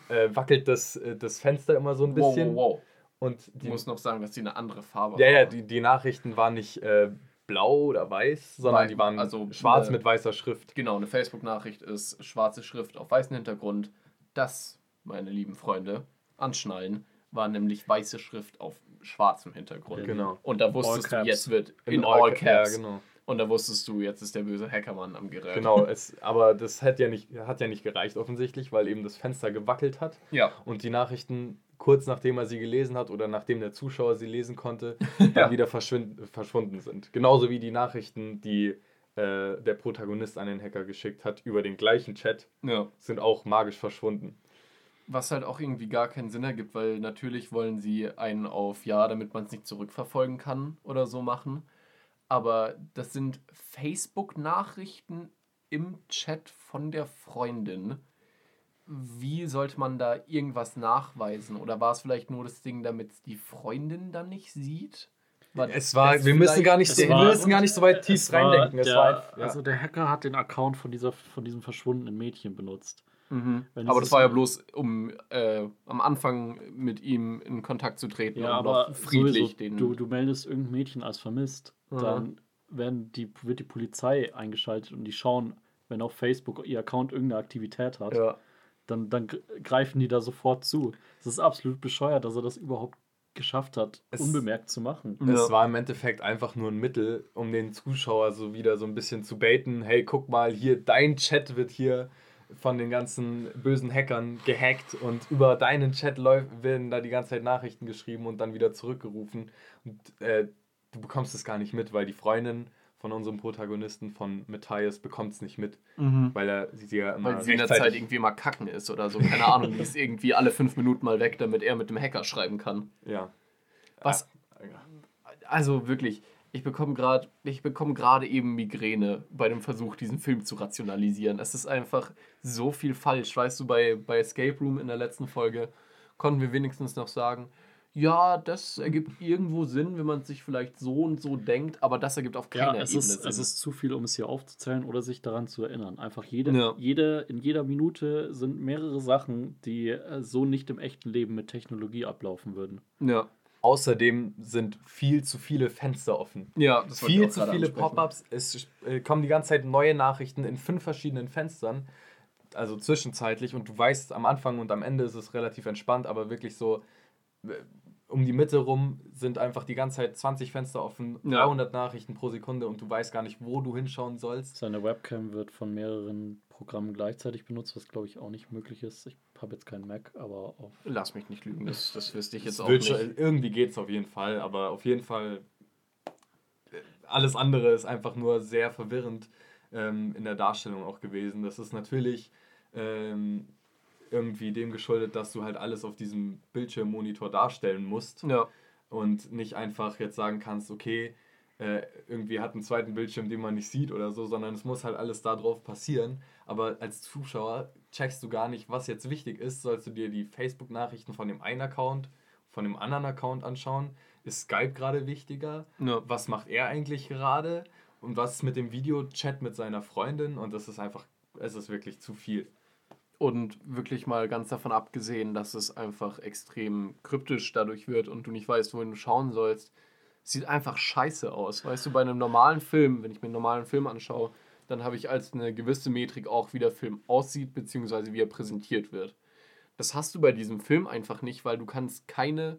äh, wackelt das, äh, das Fenster immer so ein Wow, bisschen. wow, wow. Und Ich die, muss noch sagen, dass die eine andere Farbe ja, ja, haben. die, die Nachrichten waren nicht äh, blau oder weiß, sondern Wei- die waren also, schwarz äh, mit weißer Schrift. Genau, eine Facebook-Nachricht ist schwarze Schrift auf weißem Hintergrund. Das, meine lieben Freunde, anschnallen, war nämlich weiße Schrift auf schwarzem Hintergrund. Genau. Und da wusstest du, jetzt wird in, all, Ca- caps. Ja, genau. Und da wusstest du, jetzt ist der böse Hackermann am Gerät. genau es, aber das hat ja, nicht, hat ja nicht gereicht offensichtlich, weil eben das Fenster gewackelt hat. Ja. und die Nachrichten kurz nachdem er sie gelesen hat oder nachdem der Zuschauer sie lesen konnte, dann Ja. wieder verschwind verschwunden sind. Genauso wie die Nachrichten, die äh, der Protagonist an den Hacker geschickt hat über den gleichen Chat, ja. sind auch magisch verschwunden. Was halt auch irgendwie gar keinen Sinn ergibt, weil natürlich wollen sie einen auf Ja, damit man es nicht zurückverfolgen kann oder so machen. Aber das sind Facebook-Nachrichten im Chat von der Freundin. Wie sollte man da irgendwas nachweisen? Oder war es vielleicht nur das Ding, damit die Freundin dann nicht sieht? Es war, wir müssen gar nicht, wir war- müssen gar nicht so weit tief Es war reindenken. Es der, war, ja. Also der Hacker hat den Account von, dieser, von diesem verschwundenen Mädchen benutzt. Mhm. Aber das war ja bloß, um äh, am Anfang mit ihm in Kontakt zu treten Ja, und aber friedlich sowieso, den. du, du meldest irgendein Mädchen als vermisst, Mhm. dann werden die, wird die Polizei eingeschaltet und die schauen, wenn auf Facebook ihr Account irgendeine Aktivität hat, ja. dann, dann gr- greifen die da sofort zu. Es ist absolut bescheuert, dass er das überhaupt geschafft hat, Es- unbemerkt zu machen. Ja. Es war im Endeffekt einfach nur ein Mittel, um den Zuschauer so wieder so ein bisschen zu baiten. Hey, guck mal, hier, dein Chat wird hier von den ganzen bösen Hackern gehackt und über deinen Chat werden da die ganze Zeit Nachrichten geschrieben und dann wieder zurückgerufen. Und äh, du bekommst es gar nicht mit, weil die Freundin von unserem Protagonisten, von Matthias, bekommt es nicht mit, weil er sie ja immer Weil sie in der Zeit irgendwie mal kacken ist oder so. Keine Ahnung, die ist irgendwie alle fünf Minuten mal weg, damit er mit dem Hacker schreiben kann. ja. Was? Ah, ja. Also wirklich, ich bekomme gerade, ich bekomme gerade eben Migräne bei dem Versuch, diesen Film zu rationalisieren. Es ist einfach so viel falsch. Weißt du, bei, bei Escape Room in der letzten Folge konnten wir wenigstens noch sagen, ja, das ergibt irgendwo Sinn, wenn man sich vielleicht so und so denkt, aber das ergibt auf Ja, keiner es Ebene ist, Sinn. es ist zu viel, um es hier aufzuzählen oder sich daran zu erinnern. Einfach jede, Ja. jede, in jeder Minute sind mehrere Sachen, die äh, so nicht im echten Leben mit Technologie ablaufen würden. ja. Außerdem sind viel zu viele Fenster offen. Ja, das viel zu viele. Pop-ups. Es äh, kommen die ganze Zeit neue Nachrichten in fünf verschiedenen Fenstern. Also zwischenzeitlich. Und du weißt, am Anfang und am Ende ist es relativ entspannt, aber wirklich so. äh, um die Mitte rum sind einfach die ganze Zeit 20 Fenster offen, Ja. 300 Nachrichten pro Sekunde und du weißt gar nicht, wo du hinschauen sollst. Seine Webcam wird von mehreren Programmen gleichzeitig benutzt, was glaube ich auch nicht möglich ist. Ich habe jetzt keinen Mac, aber auf. Lass mich nicht lügen, das, das wüsste ich jetzt Es auch nicht. schon- irgendwie geht es auf jeden Fall, aber auf jeden Fall äh, alles andere ist einfach nur sehr verwirrend ähm, in der Darstellung auch gewesen. Das ist natürlich ähm, irgendwie dem geschuldet, dass du halt alles auf diesem Bildschirmmonitor darstellen musst Ja, und nicht einfach jetzt sagen kannst, okay, äh, irgendwie hat einen zweiten Bildschirm, den man nicht sieht oder so, sondern es muss halt alles da drauf passieren. Aber als Zuschauer checkst du gar nicht, was jetzt wichtig ist. Sollst du dir die Facebook-Nachrichten von dem einen Account, von dem anderen Account anschauen? Ist Skype gerade wichtiger? ja. Was macht er eigentlich gerade? Und was ist mit dem Videochat mit seiner Freundin? Und das ist einfach, es ist wirklich zu viel. Und wirklich mal ganz davon abgesehen, dass es einfach extrem kryptisch dadurch wird und du nicht weißt, wohin du schauen sollst. Sieht einfach scheiße aus. Weißt du, bei einem normalen Film, wenn ich mir einen normalen Film anschaue, dann habe ich als eine gewisse Metrik auch, wie der Film aussieht, beziehungsweise wie er präsentiert wird. Das hast du bei diesem Film einfach nicht, weil du kannst keine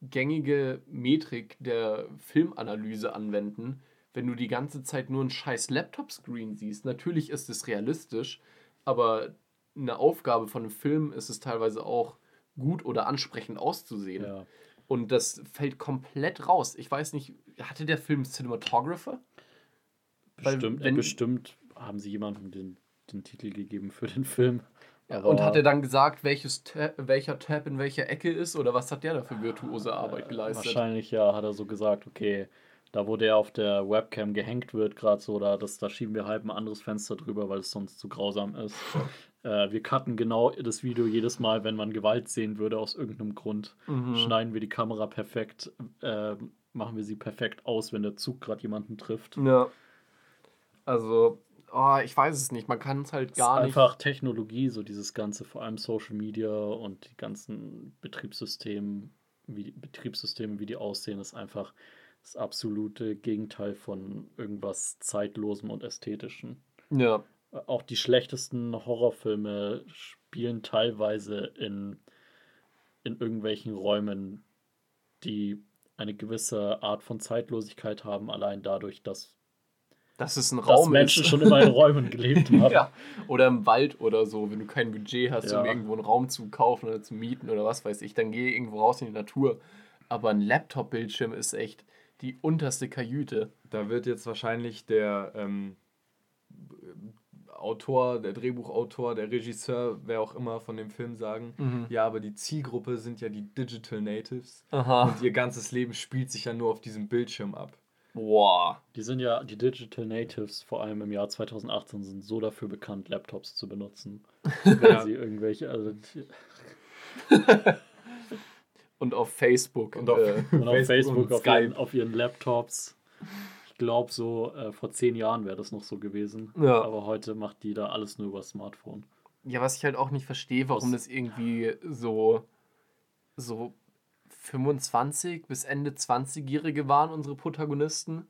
gängige Metrik der Filmanalyse anwenden, wenn du die ganze Zeit nur einen scheiß Laptop-Screen siehst. Natürlich ist es realistisch, aber eine Aufgabe von einem Film ist es teilweise auch gut oder ansprechend auszusehen. Ja. Und das fällt komplett raus. Ich weiß nicht, hatte der Film Cinematographer? Bestimmt, wenn- bestimmt haben sie jemandem den, den Titel gegeben für den Film. Aber- und hat er dann gesagt, welches Tab, welcher Tab in welcher Ecke ist? Oder was hat der da für virtuose Arbeit geleistet? Wahrscheinlich ja, hat er so gesagt, okay, da wo der auf der Webcam gehängt wird, gerade so, da, das, da schieben wir halb ein anderes Fenster drüber, weil es sonst zu grausam ist. äh, wir cutten genau das Video jedes Mal, wenn man Gewalt sehen würde, aus irgendeinem Grund. Mhm. Schneiden wir die Kamera perfekt, äh, machen wir sie perfekt aus, wenn der Zug gerade jemanden trifft. Ja. Also, oh, ich weiß es nicht. Man kann es halt Es gar ist nicht. einfach Technologie, so dieses ganze, vor allem Social Media und die ganzen Betriebssysteme, wie die Betriebssysteme, wie die aussehen, ist einfach das absolute Gegenteil von irgendwas Zeitlosem und Ästhetischen. Ja. Auch die schlechtesten Horrorfilme spielen teilweise in, in irgendwelchen Räumen, die eine gewisse Art von Zeitlosigkeit haben, allein dadurch, dass, Dass es ein dass Raum Menschen ist. schon immer in Räumen gelebt haben. ja. Oder im Wald oder so, wenn du kein Budget hast, um Ja. irgendwo einen Raum zu kaufen oder zu mieten oder was weiß ich, dann geh irgendwo raus in die Natur. Aber ein Laptop-Bildschirm ist echt die unterste Kajüte. Da wird jetzt wahrscheinlich der ähm, Autor, der Drehbuchautor, der Regisseur, wer auch immer von dem Film sagen, Mhm. ja, aber die Zielgruppe sind ja die Digital Natives Aha. und ihr ganzes Leben spielt sich ja nur auf diesem Bildschirm ab. Boah. Die sind ja, die Digital Natives, vor allem im Jahr 2018, sind so dafür bekannt, Laptops zu benutzen. Wenn sie irgendwelche, also Und auf Facebook. Und auf- äh, und auf Facebook, und auf, ihren, auf ihren Laptops. Ich glaube, so äh, vor zehn Jahren wäre das noch so gewesen. Ja. Aber heute macht die da alles nur über Smartphone. Ja, was ich halt auch nicht verstehe, warum das irgendwie so, so 25 bis Ende 20-Jährige waren, unsere Protagonisten.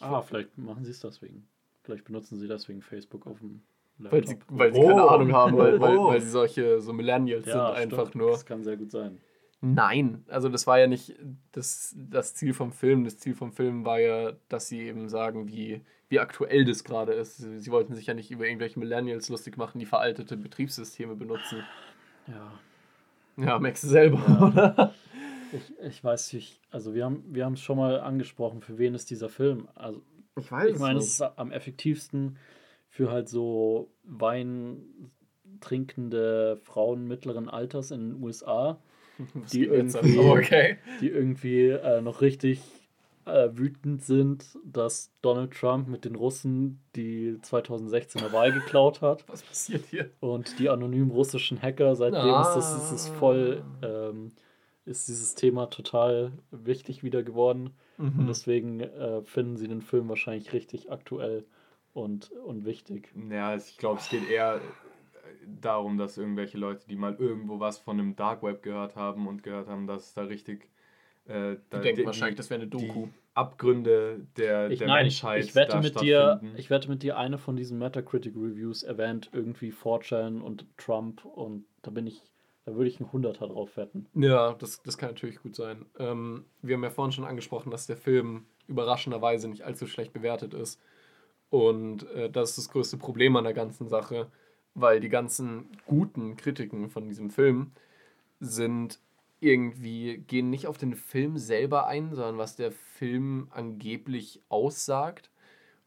Ah, vielleicht machen sie es deswegen. Vielleicht benutzen sie deswegen Facebook auf dem Laptop. Weil sie, weil sie Oh. keine Ahnung haben, weil, weil, Oh. weil sie solche so Millennials sind einfach stimmt. nur. Das kann sehr gut sein. Nein, also das war ja nicht das, das Ziel vom Film. Das Ziel vom Film war ja, dass sie eben sagen, wie, wie aktuell das gerade ist. Sie, sie wollten sich ja nicht über irgendwelche Millennials lustig machen, die veraltete Betriebssysteme benutzen. Ja. Ja, merkst du selber, oder? Ich, ich weiß nicht, also wir haben wir haben es schon mal angesprochen, für wen ist dieser Film? Also Ich weiß ich meine, es ist am effektivsten für halt so Wein trinkende Frauen mittleren Alters in den USA, die irgendwie- Oh, okay. die irgendwie äh, noch richtig äh, wütend sind, dass Donald Trump mit den Russen die 2016er Wahl geklaut hat. Was passiert hier? Und die anonymen russischen Hacker, seitdem ist das ist voll, ähm, ist dieses Thema total wichtig wieder geworden. Und Mhm. deswegen äh, finden sie den Film wahrscheinlich richtig aktuell und, und wichtig. Ja, ich glaube, es geht eher äh, darum, dass irgendwelche Leute, die mal irgendwo was von einem Dark Web gehört haben und gehört haben, dass es da richtig äh, da, Die denken die- wahrscheinlich, das wäre eine Doku. die Abgründe der, Ich, der nein, ich, Menschheit ich, wette da mit dir, ich wette mit dir, eine von diesen Metacritic Reviews erwähnt irgendwie 4chan und Trump und da bin ich Da würde ich einen Hunderter drauf wetten. Ja, das, das kann natürlich gut sein. Ähm, wir haben ja vorhin schon angesprochen, dass der Film überraschenderweise nicht allzu schlecht bewertet ist. Und äh, das ist das größte Problem an der ganzen Sache, weil die ganzen guten Kritiken von diesem Film sind irgendwie, gehen nicht auf den Film selber ein, sondern was der Film angeblich aussagt.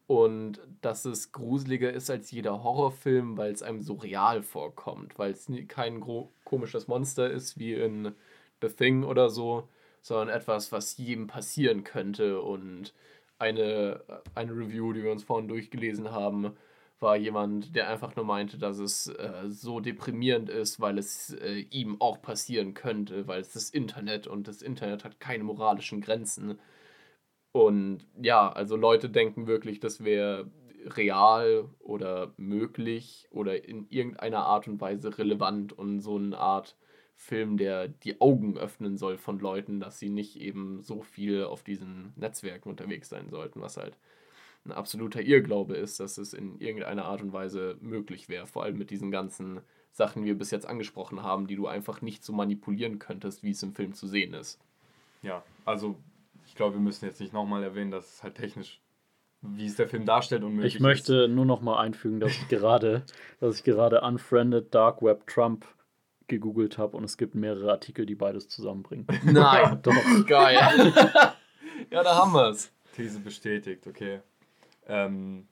Und dass es gruseliger ist als jeder Horrorfilm, weil es einem so real vorkommt, weil es kein komisches Monster ist wie in The Thing oder so, sondern etwas, was jedem passieren könnte. Und eine, eine Review, die wir uns vorhin durchgelesen haben, war jemand, der einfach nur meinte, dass es äh, so deprimierend ist, weil es äh, ihm auch passieren könnte, weil es das Internet und das Internet hat keine moralischen Grenzen. Und ja, also Leute denken wirklich, das wäre real oder möglich oder in irgendeiner Art und Weise relevant und so eine Art Film, der die Augen öffnen soll von Leuten, dass sie nicht eben so viel auf diesen Netzwerken unterwegs sein sollten, was halt ein absoluter Irrglaube ist, dass es in irgendeiner Art und Weise möglich wäre, vor allem mit diesen ganzen Sachen, die wir bis jetzt angesprochen haben, die du einfach nicht so manipulieren könntest, wie es im Film zu sehen ist. Ja, also ich glaube, wir müssen jetzt nicht nochmal erwähnen, dass es halt technisch, wie es der Film darstellt, unmöglich Ich möchte nur noch mal einfügen, dass ich gerade, dass ich gerade Unfriended Dark Web Trump gegoogelt habe und es gibt mehrere Artikel, die beides zusammenbringen. Nein, Doch. geil. ja, da haben wir es. ist. These bestätigt, okay. Ähm,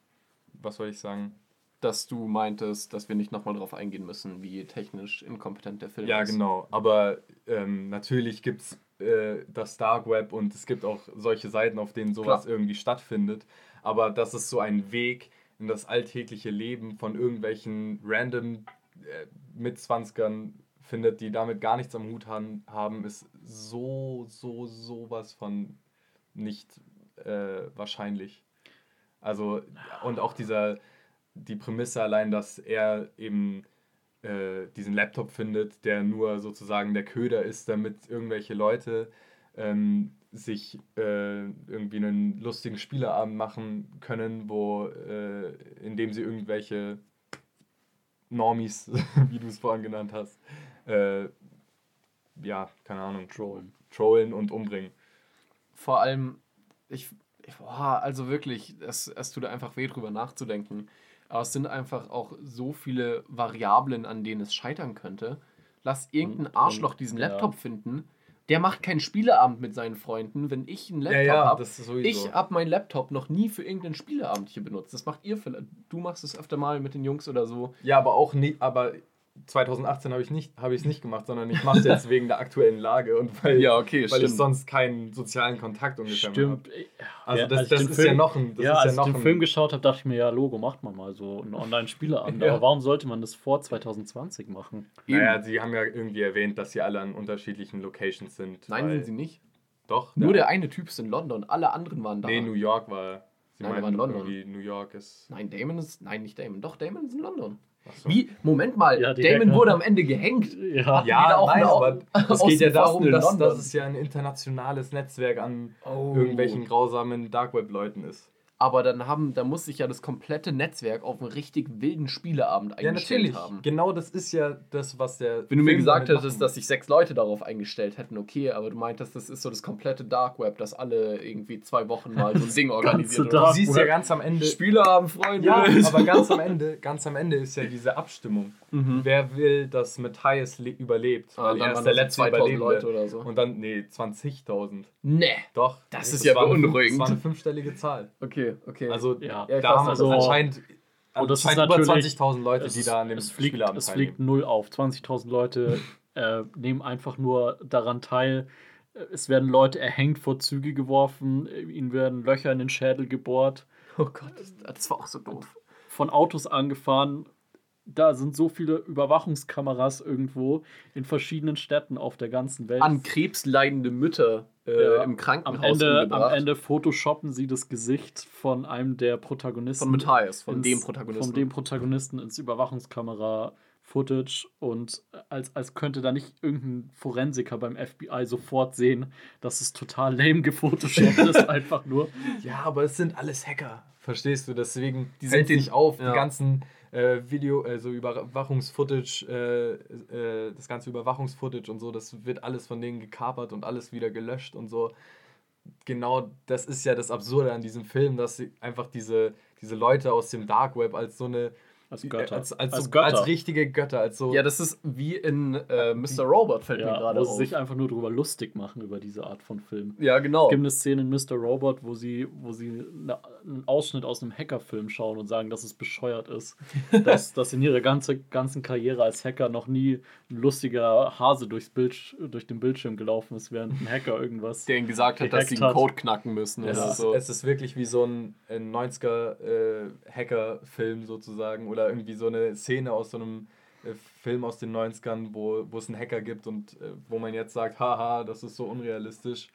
was soll ich sagen? Dass du meintest, dass wir nicht nochmal drauf eingehen müssen, wie technisch inkompetent der Film Ja, ist. genau. Aber ähm, natürlich gibt es äh, das Dark Web und es gibt auch solche Seiten, auf denen sowas Klar. irgendwie stattfindet. Aber das ist so ein Weg in das alltägliche Leben von irgendwelchen random äh, Mitzwanzigern findet, die damit gar nichts am Hut han, haben, ist so, so, sowas von nicht äh, wahrscheinlich. Also, und auch dieser, die Prämisse allein, dass er eben äh, diesen Laptop findet, der nur sozusagen der Köder ist, damit irgendwelche Leute ähm, sich äh, irgendwie einen lustigen Spieleabend machen können, wo äh, indem sie irgendwelche Normis, wie du es vorhin genannt hast, äh, ja, keine Ahnung, Trollen. trollen und umbringen. Vor allem, ich, ich boah, also wirklich, es, es tut einfach weh, drüber nachzudenken. Aber es sind einfach auch so viele Variablen, an denen es scheitern könnte. Lass irgendein Arschloch diesen ja. Laptop finden. Der macht keinen Spieleabend mit seinen Freunden, wenn ich einen Laptop habe. das ist sowieso. Ich habe meinen Laptop noch nie für irgendeinen Spieleabend hier benutzt. Das macht ihr vielleicht. Du machst es öfter mal mit den Jungs oder so. Ja, aber auch nie, aber 2018 habe ich nicht, habe ich es nicht gemacht, sondern ich mache es jetzt wegen der aktuellen Lage und weil, okay, weil ich sonst keinen sozialen Kontakt ungefähr habe. Stimmt. Also Ja, das, als ich das den ist Film- ja noch ein, das ja, ist als ja ich noch den ein, Film geschaut habe, dachte ich mir, ja, Logo, macht man mal so einen Online-Spieleabend. Ja. Aber warum sollte man das vor 2020 machen? Naja, sie haben ja irgendwie erwähnt, dass sie alle an unterschiedlichen Locations sind. Nein, sind sie nicht. Doch. Nur der eine Typ ist in London, alle anderen waren da. Nee, New York war. Sie Nein, der meinten war in London. New York ist. Nein, Damon ist. Nein, nicht Damon. Doch, Damon ist in London. Achso. Wie? Moment mal, Ja, Damon Hacker. wurde am Ende gehängt. Ja, wieder Ja, auch nein, aber es geht ja darum, dass London. das ist ja ein internationales Netzwerk an Oh. irgendwelchen grausamen Dark Web Leuten ist. Aber dann haben, da muss sich ja das komplette Netzwerk auf einen richtig wilden Spieleabend Ja, eingestellt natürlich. haben. Genau das ist ja das, was der. Wenn du mir Film gesagt damit hättest, dass sich sechs Leute darauf eingestellt hätten, okay, aber du meintest, das ist so das komplette Dark Web, dass alle irgendwie zwei Wochen mal so ein Ding organisieren. Dark Du siehst ja ganz am Ende. Spieleabend, Freunde. Ja, aber ganz am Ende, ganz am Ende ist ja diese Abstimmung. Mhm. Wer will, dass Matthias le- überlebt? Ah, Weil dann er ist der das letzte 2000 Überlebende. Leute oder so. Und dann, nee, 20.000. Nee. Doch. Das ist ja war eine fünf- beunruhigend. Das war eine fünfstellige Zahl. Okay, okay. Also, Ja. Ja, ich da haben also- anscheinend, Und das ist anscheinend über natürlich- 20.000 Leute, die da an dem es fliegt, Spielabend es fliegt null auf. 20.000 Leute äh, nehmen einfach nur daran teil. Es werden Leute erhängt vor Züge geworfen, äh, ihnen werden Löcher in den Schädel gebohrt, oh Gott, das, das war auch so doof. von Autos angefahren. Da sind so viele Überwachungskameras irgendwo in verschiedenen Städten auf der ganzen Welt. An Krebs leidende Mütter äh, Ja. im am Krankenhaus Ende, am. Ende photoshoppen sie das Gesicht von einem der Protagonisten. Von Matthias, von ins- dem Protagonisten. Von dem Protagonisten ins Überwachungskamera-Footage und als, als könnte da nicht irgendein Forensiker beim FBI sofort sehen, dass es total lame gefotoshoppt ist, einfach nur. Ja, aber es sind alles Hacker. Verstehst du? Deswegen Die die sind sich auf. ja. Die ganzen äh, Video, also Überwachungsfootage, äh, äh, das ganze Überwachungsfootage und so, das wird alles von denen gekapert und alles wieder gelöscht und so. Genau das ist ja das Absurde an diesem Film, dass sie einfach diese, diese Leute aus dem Dark Web als so eine Als Götter. als, als, Als so, Götter. als richtige Götter, als so Ja, das ist wie in äh, Mr. Robot, fällt mir Ja, gerade wo auf. sie sich einfach nur darüber lustig machen, über diese Art von Film. ja, genau. Es gibt eine Szene in Mr. Robot, wo sie, wo sie eine, einen Ausschnitt aus einem Hackerfilm schauen und sagen, dass es bescheuert ist. dass, dass in ihrer ganze, ganzen Karriere als Hacker noch nie ein lustiger Hase durchs Bild, durch den Bildschirm gelaufen ist, während ein Hacker irgendwas. Der ihnen gesagt hat, dass sie einen hat. Code knacken müssen. Ja. Es, ist so. es ist wirklich wie so ein, ein 90er äh, Hacker-Film sozusagen oder irgendwie so eine Szene aus so einem äh, Film aus den 90ern, wo, wo es einen Hacker gibt und äh, wo man jetzt sagt, haha, das ist so unrealistisch.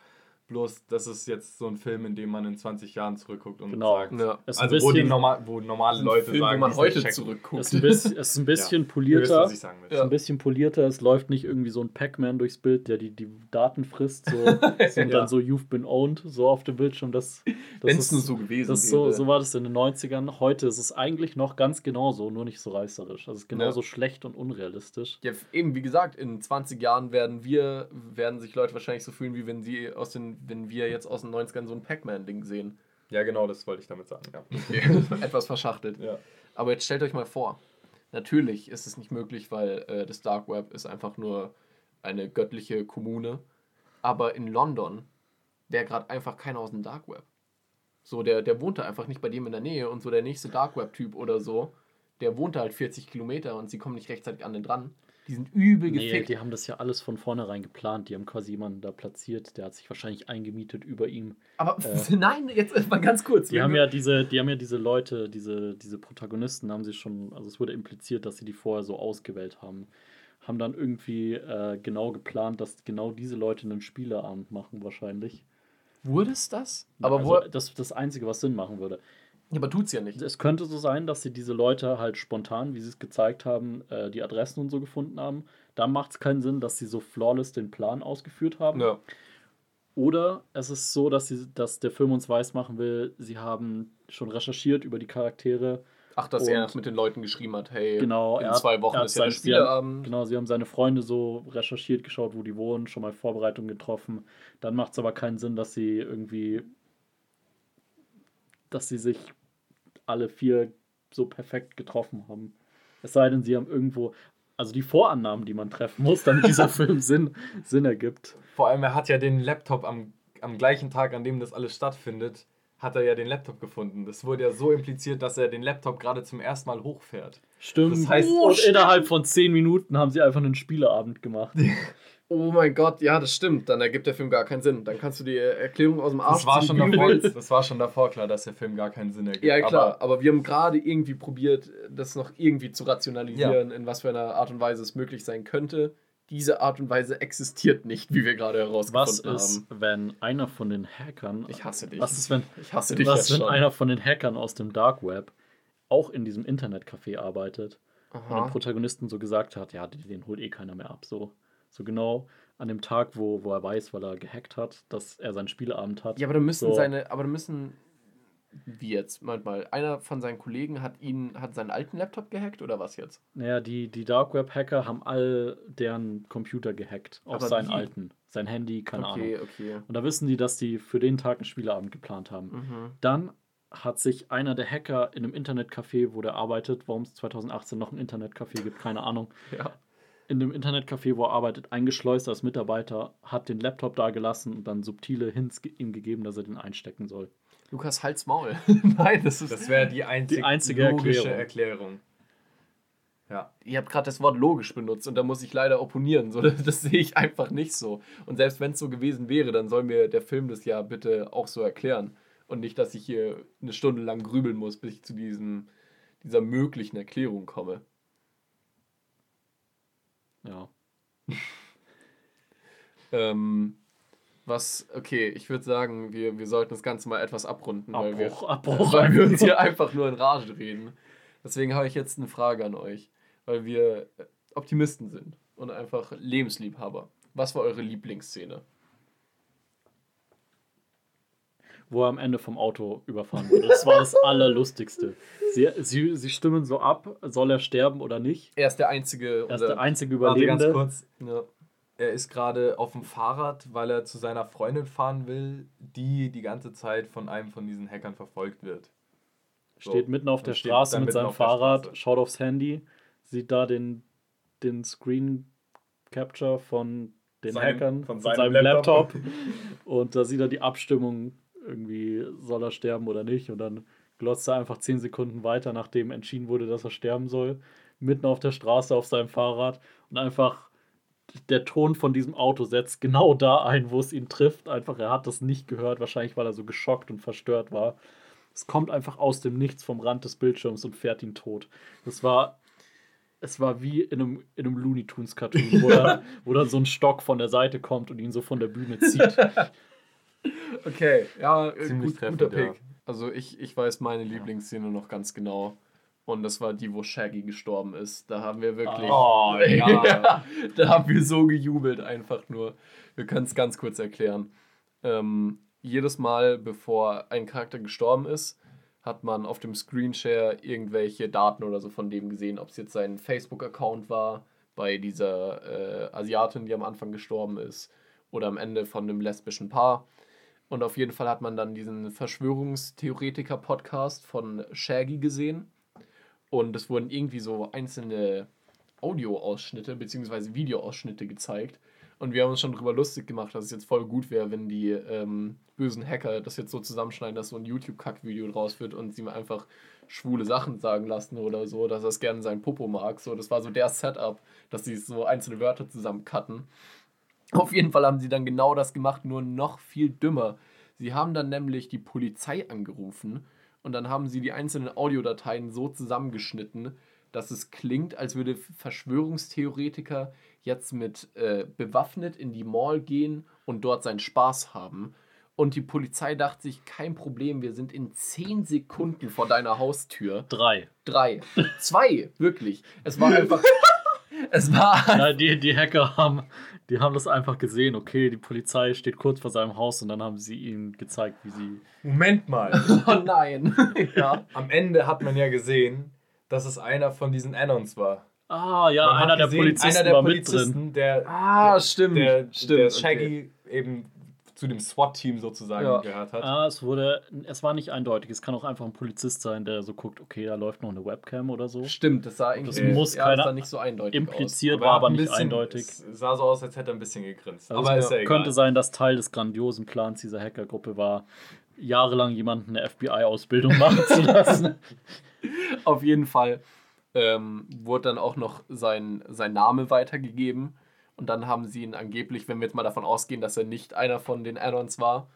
Bloß, das ist jetzt so ein Film, in dem man in 20 Jahren zurückguckt und Genau. sagt, Ja. Es ist ein also wo, die bisschen- normal, wo normale ein Leute Film, sagen, wo man heute checken. zurückguckt. Es ist ein bisschen, es ist ein bisschen wisst, polierter. ist ein bisschen polierter, es läuft nicht irgendwie so ein Pac-Man durchs Bild, der die, die Daten frisst, so, sondern Ja. so You've been owned, so auf dem Bildschirm. Das, das Wenn es ist- nur so gewesen das so, wäre. so war das in den 90ern. Heute ist es eigentlich noch ganz genauso, nur nicht so reißerisch. Also es ist genauso schlecht und unrealistisch. Ja, eben, wie gesagt, in 20 Jahren werden wir, werden sich Leute wahrscheinlich so fühlen, wie wenn sie aus den, wenn wir jetzt aus den 90ern so ein Pac-Man-Ding sehen. Ja, genau, das wollte ich damit sagen. Ja. Etwas verschachtelt. Ja. Aber jetzt stellt euch mal vor, natürlich ist es nicht möglich, weil äh, das Dark Web ist einfach nur eine göttliche Kommune. Aber in London wäre gerade einfach keiner aus dem Dark Web. So, der, der wohnte einfach nicht bei dem in der Nähe und so der nächste Dark Web-Typ oder so, der wohnte halt 40 Kilometer und sie kommen nicht rechtzeitig an den dran. Die sind übel Nee, gefickt. die haben das ja alles von vornherein geplant. Die haben quasi jemanden da platziert, der hat sich wahrscheinlich eingemietet über ihm. Aber Äh. nein, jetzt mal ganz kurz. Die haben ja diese, die haben ja diese Leute, diese, diese Protagonisten haben sie schon, also es wurde impliziert, dass sie die vorher so ausgewählt haben. Haben dann irgendwie äh, genau geplant, dass genau diese Leute einen Spieleabend machen, wahrscheinlich. Wurde es das? Aber, also, wo, das ist das Einzige, was Sinn machen würde. Ja, aber tut's ja nicht. Es könnte so sein, dass sie diese Leute halt spontan, wie sie es gezeigt haben, äh, die Adressen und so gefunden haben. Da macht es keinen Sinn, dass sie so flawless den Plan ausgeführt haben. Ja. Oder es ist so, dass, sie, dass der Film uns weismachen will, sie haben schon recherchiert über die Charaktere. Ach, dass er mit den Leuten geschrieben hat, hey, Genau, in zwei Wochen ist ja der Spieleabend. Genau, sie haben seine Freunde so recherchiert, geschaut, wo die wohnen, schon mal Vorbereitungen getroffen. Dann macht es aber keinen Sinn, dass sie irgendwie, dass sie sich alle vier so perfekt getroffen haben. Es sei denn, sie haben irgendwo, also die Vorannahmen, die man treffen muss, damit dieser Film Sinn, Sinn ergibt. Vor allem, er hat ja den Laptop am, am gleichen Tag, an dem das alles stattfindet, hat er ja den Laptop gefunden. Das wurde ja so impliziert, dass er den Laptop gerade zum ersten Mal hochfährt. Stimmt. Das heißt- und innerhalb von zehn Minuten haben sie einfach einen Spieleabend gemacht. Oh mein Gott, ja, das stimmt. Dann ergibt der Film gar keinen Sinn. Dann kannst du die Erklärung aus dem Arsch Das war, ziehen, schon davor, das war schon davor klar, dass der Film gar keinen Sinn ergibt. Ja, klar. Aber Aber, wir haben gerade irgendwie probiert, das noch irgendwie zu rationalisieren, in was für einer Art und Weise es möglich sein könnte. Diese Art und Weise existiert nicht, wie wir gerade Was herausgefunden ist, haben. wenn einer von den Hackern. Ich hasse dich. Was ist, wenn, Ich hasse dich was, wenn schon. einer von den Hackern aus dem Dark Web auch in diesem Internetcafé arbeitet und dem Aha. Protagonisten so gesagt hat, ja, den, den holt eh keiner mehr ab. So, so genau an dem Tag, wo, wo er weiß, weil er gehackt hat, dass er seinen Spieleabend hat. Ja, aber da müssen So. seine, aber da müssen, wie jetzt, manchmal, einer von seinen Kollegen hat ihn, hat seinen alten Laptop gehackt oder was jetzt? Naja, die, die Dark Web-Hacker haben all deren Computer gehackt. Auch Aber seinen wie? alten. Sein Handy, keine okay, Ahnung. okay. Und da wissen die, dass die für den Tag einen Spieleabend geplant haben. Mhm. Dann hat sich einer der Hacker in einem Internetcafé, wo der arbeitet, warum es 2018 noch ein Internetcafé gibt, keine Ahnung, Ja. In dem Internetcafé, wo er arbeitet, eingeschleust als Mitarbeiter, hat den Laptop da gelassen und dann subtile Hints ge- ihm gegeben, dass er den einstecken soll. Lukas, halt's Maul. Nein, das ist. das wäre die, einzig Die einzige logische Erklärung. Erklärung. Ja. Ihr habt gerade das Wort logisch benutzt und da muss ich leider opponieren. So, das, das sehe ich einfach nicht so. Und selbst wenn es so gewesen wäre, dann soll mir der Film das ja bitte auch so erklären. Und nicht, dass ich hier eine Stunde lang grübeln muss, bis ich zu diesem, dieser möglichen Erklärung komme. Ja. Ähm, was, okay, ich würde sagen, wir, wir sollten das Ganze mal etwas abrunden, weil wir, Abbruch, Abbruch. weil wir uns hier einfach nur in Rage reden. Deswegen habe ich jetzt eine Frage an euch, weil wir Optimisten sind und einfach Lebensliebhaber. Was war eure Lieblingsszene? Wo er am Ende vom Auto überfahren wurde. Das war das Allerlustigste. Sie, sie, sie stimmen so ab, soll er sterben oder nicht. Er ist der einzige. Er ist der einzige Warte ganz Überlebende. kurz. Er ist gerade auf dem Fahrrad, weil er zu seiner Freundin fahren will, die die ganze Zeit von einem von diesen Hackern verfolgt wird. So. Steht mitten auf der Er Straße mit seinem Fahrrad, schaut aufs Handy, sieht da den, den Screen Capture von den Seinem- Hackern, von von, seinem seinem Laptop. Laptop. und da sieht er die Abstimmung, irgendwie soll er sterben oder nicht. Und dann glotzt er einfach zehn Sekunden weiter, nachdem entschieden wurde, dass er sterben soll, mitten auf der Straße auf seinem Fahrrad und einfach der Ton von diesem Auto setzt genau da ein, wo es ihn trifft. Einfach, er hat das nicht gehört, wahrscheinlich weil er so geschockt und verstört war. Es kommt einfach aus dem Nichts vom Rand des Bildschirms und fährt ihn tot. Das war, es war wie in einem, in einem Looney Tunes Cartoon, wo, dann, wo dann so ein Stock von der Seite kommt und ihn so von der Bühne zieht. Okay, ja, äh, Ziemlich gut, treffend, guter Pick. ja. Also ich, ich weiß meine Lieblingsszene noch ganz genau. Und das war die, wo Shaggy gestorben ist. Da haben wir wirklich. Oh, ja. da haben wir so gejubelt, einfach nur. Wir können es ganz kurz erklären. Ähm, jedes Mal, bevor ein Charakter gestorben ist, hat man auf dem Screenshare irgendwelche Daten oder so von dem gesehen, ob es jetzt sein Facebook-Account war, bei dieser äh, Asiatin, die am Anfang gestorben ist, oder am Ende von einem lesbischen Paar. Und auf jeden Fall hat man dann diesen Verschwörungstheoretiker-Podcast von Shaggy gesehen. Und es wurden irgendwie so einzelne Audioausschnitte bzw. Videoausschnitte gezeigt. Und wir haben uns schon drüber lustig gemacht, dass es jetzt voll gut wäre, wenn die ähm, bösen Hacker das jetzt so zusammenschneiden, dass so ein YouTube-Kack-Video draus wird und sie mir einfach schwule Sachen sagen lassen oder so, dass er es gerne sein Popo mag. So, das war so der Setup, dass sie so einzelne Wörter zusammen cutten. Auf jeden Fall haben sie dann genau das gemacht, nur noch viel dümmer. Sie haben dann nämlich die Polizei angerufen und dann haben sie die einzelnen Audiodateien so zusammengeschnitten, dass es klingt, als würde Verschwörungstheoretiker jetzt mit äh, bewaffnet in die Mall gehen und dort seinen Spaß haben. Und die Polizei dachte sich, kein Problem, wir sind in 10 Sekunden vor deiner Haustür. Drei. Drei. Zwei, wirklich. Es war einfach. Es war Ja, die, die Hacker haben, die haben das einfach gesehen. Okay, die Polizei steht kurz vor seinem Haus und dann haben sie ihm gezeigt, wie sie. Moment mal. Oh nein. ja. Am Ende hat man ja gesehen, dass es einer von diesen Annons war. Ah, ja, Man einer der gesehen, Polizisten einer der war Polizisten, mit drin. der, Ah, stimmt. der, stimmt. der okay. Shaggy eben zu dem SWAT-Team sozusagen Ja. gehört hat. Ah, es wurde, es war nicht eindeutig. Es kann auch einfach ein Polizist sein, der so guckt, okay, da läuft noch eine Webcam oder so. Stimmt, das sah irgendwie. Das muss ja, keiner das nicht so eindeutig Impliziert er war aber nicht bisschen- eindeutig. Es sah so aus, als hätte er ein bisschen gegrinst. Also aber es ja könnte sein, dass Teil des grandiosen Plans dieser Hackergruppe war, jahrelang jemanden eine FBI-Ausbildung machen zu lassen. aus. Auf jeden Fall ähm, wurde dann auch noch sein, sein Name weitergegeben. Und dann haben sie ihn angeblich, wenn wir jetzt mal davon ausgehen, dass er nicht einer von den Add-ons war,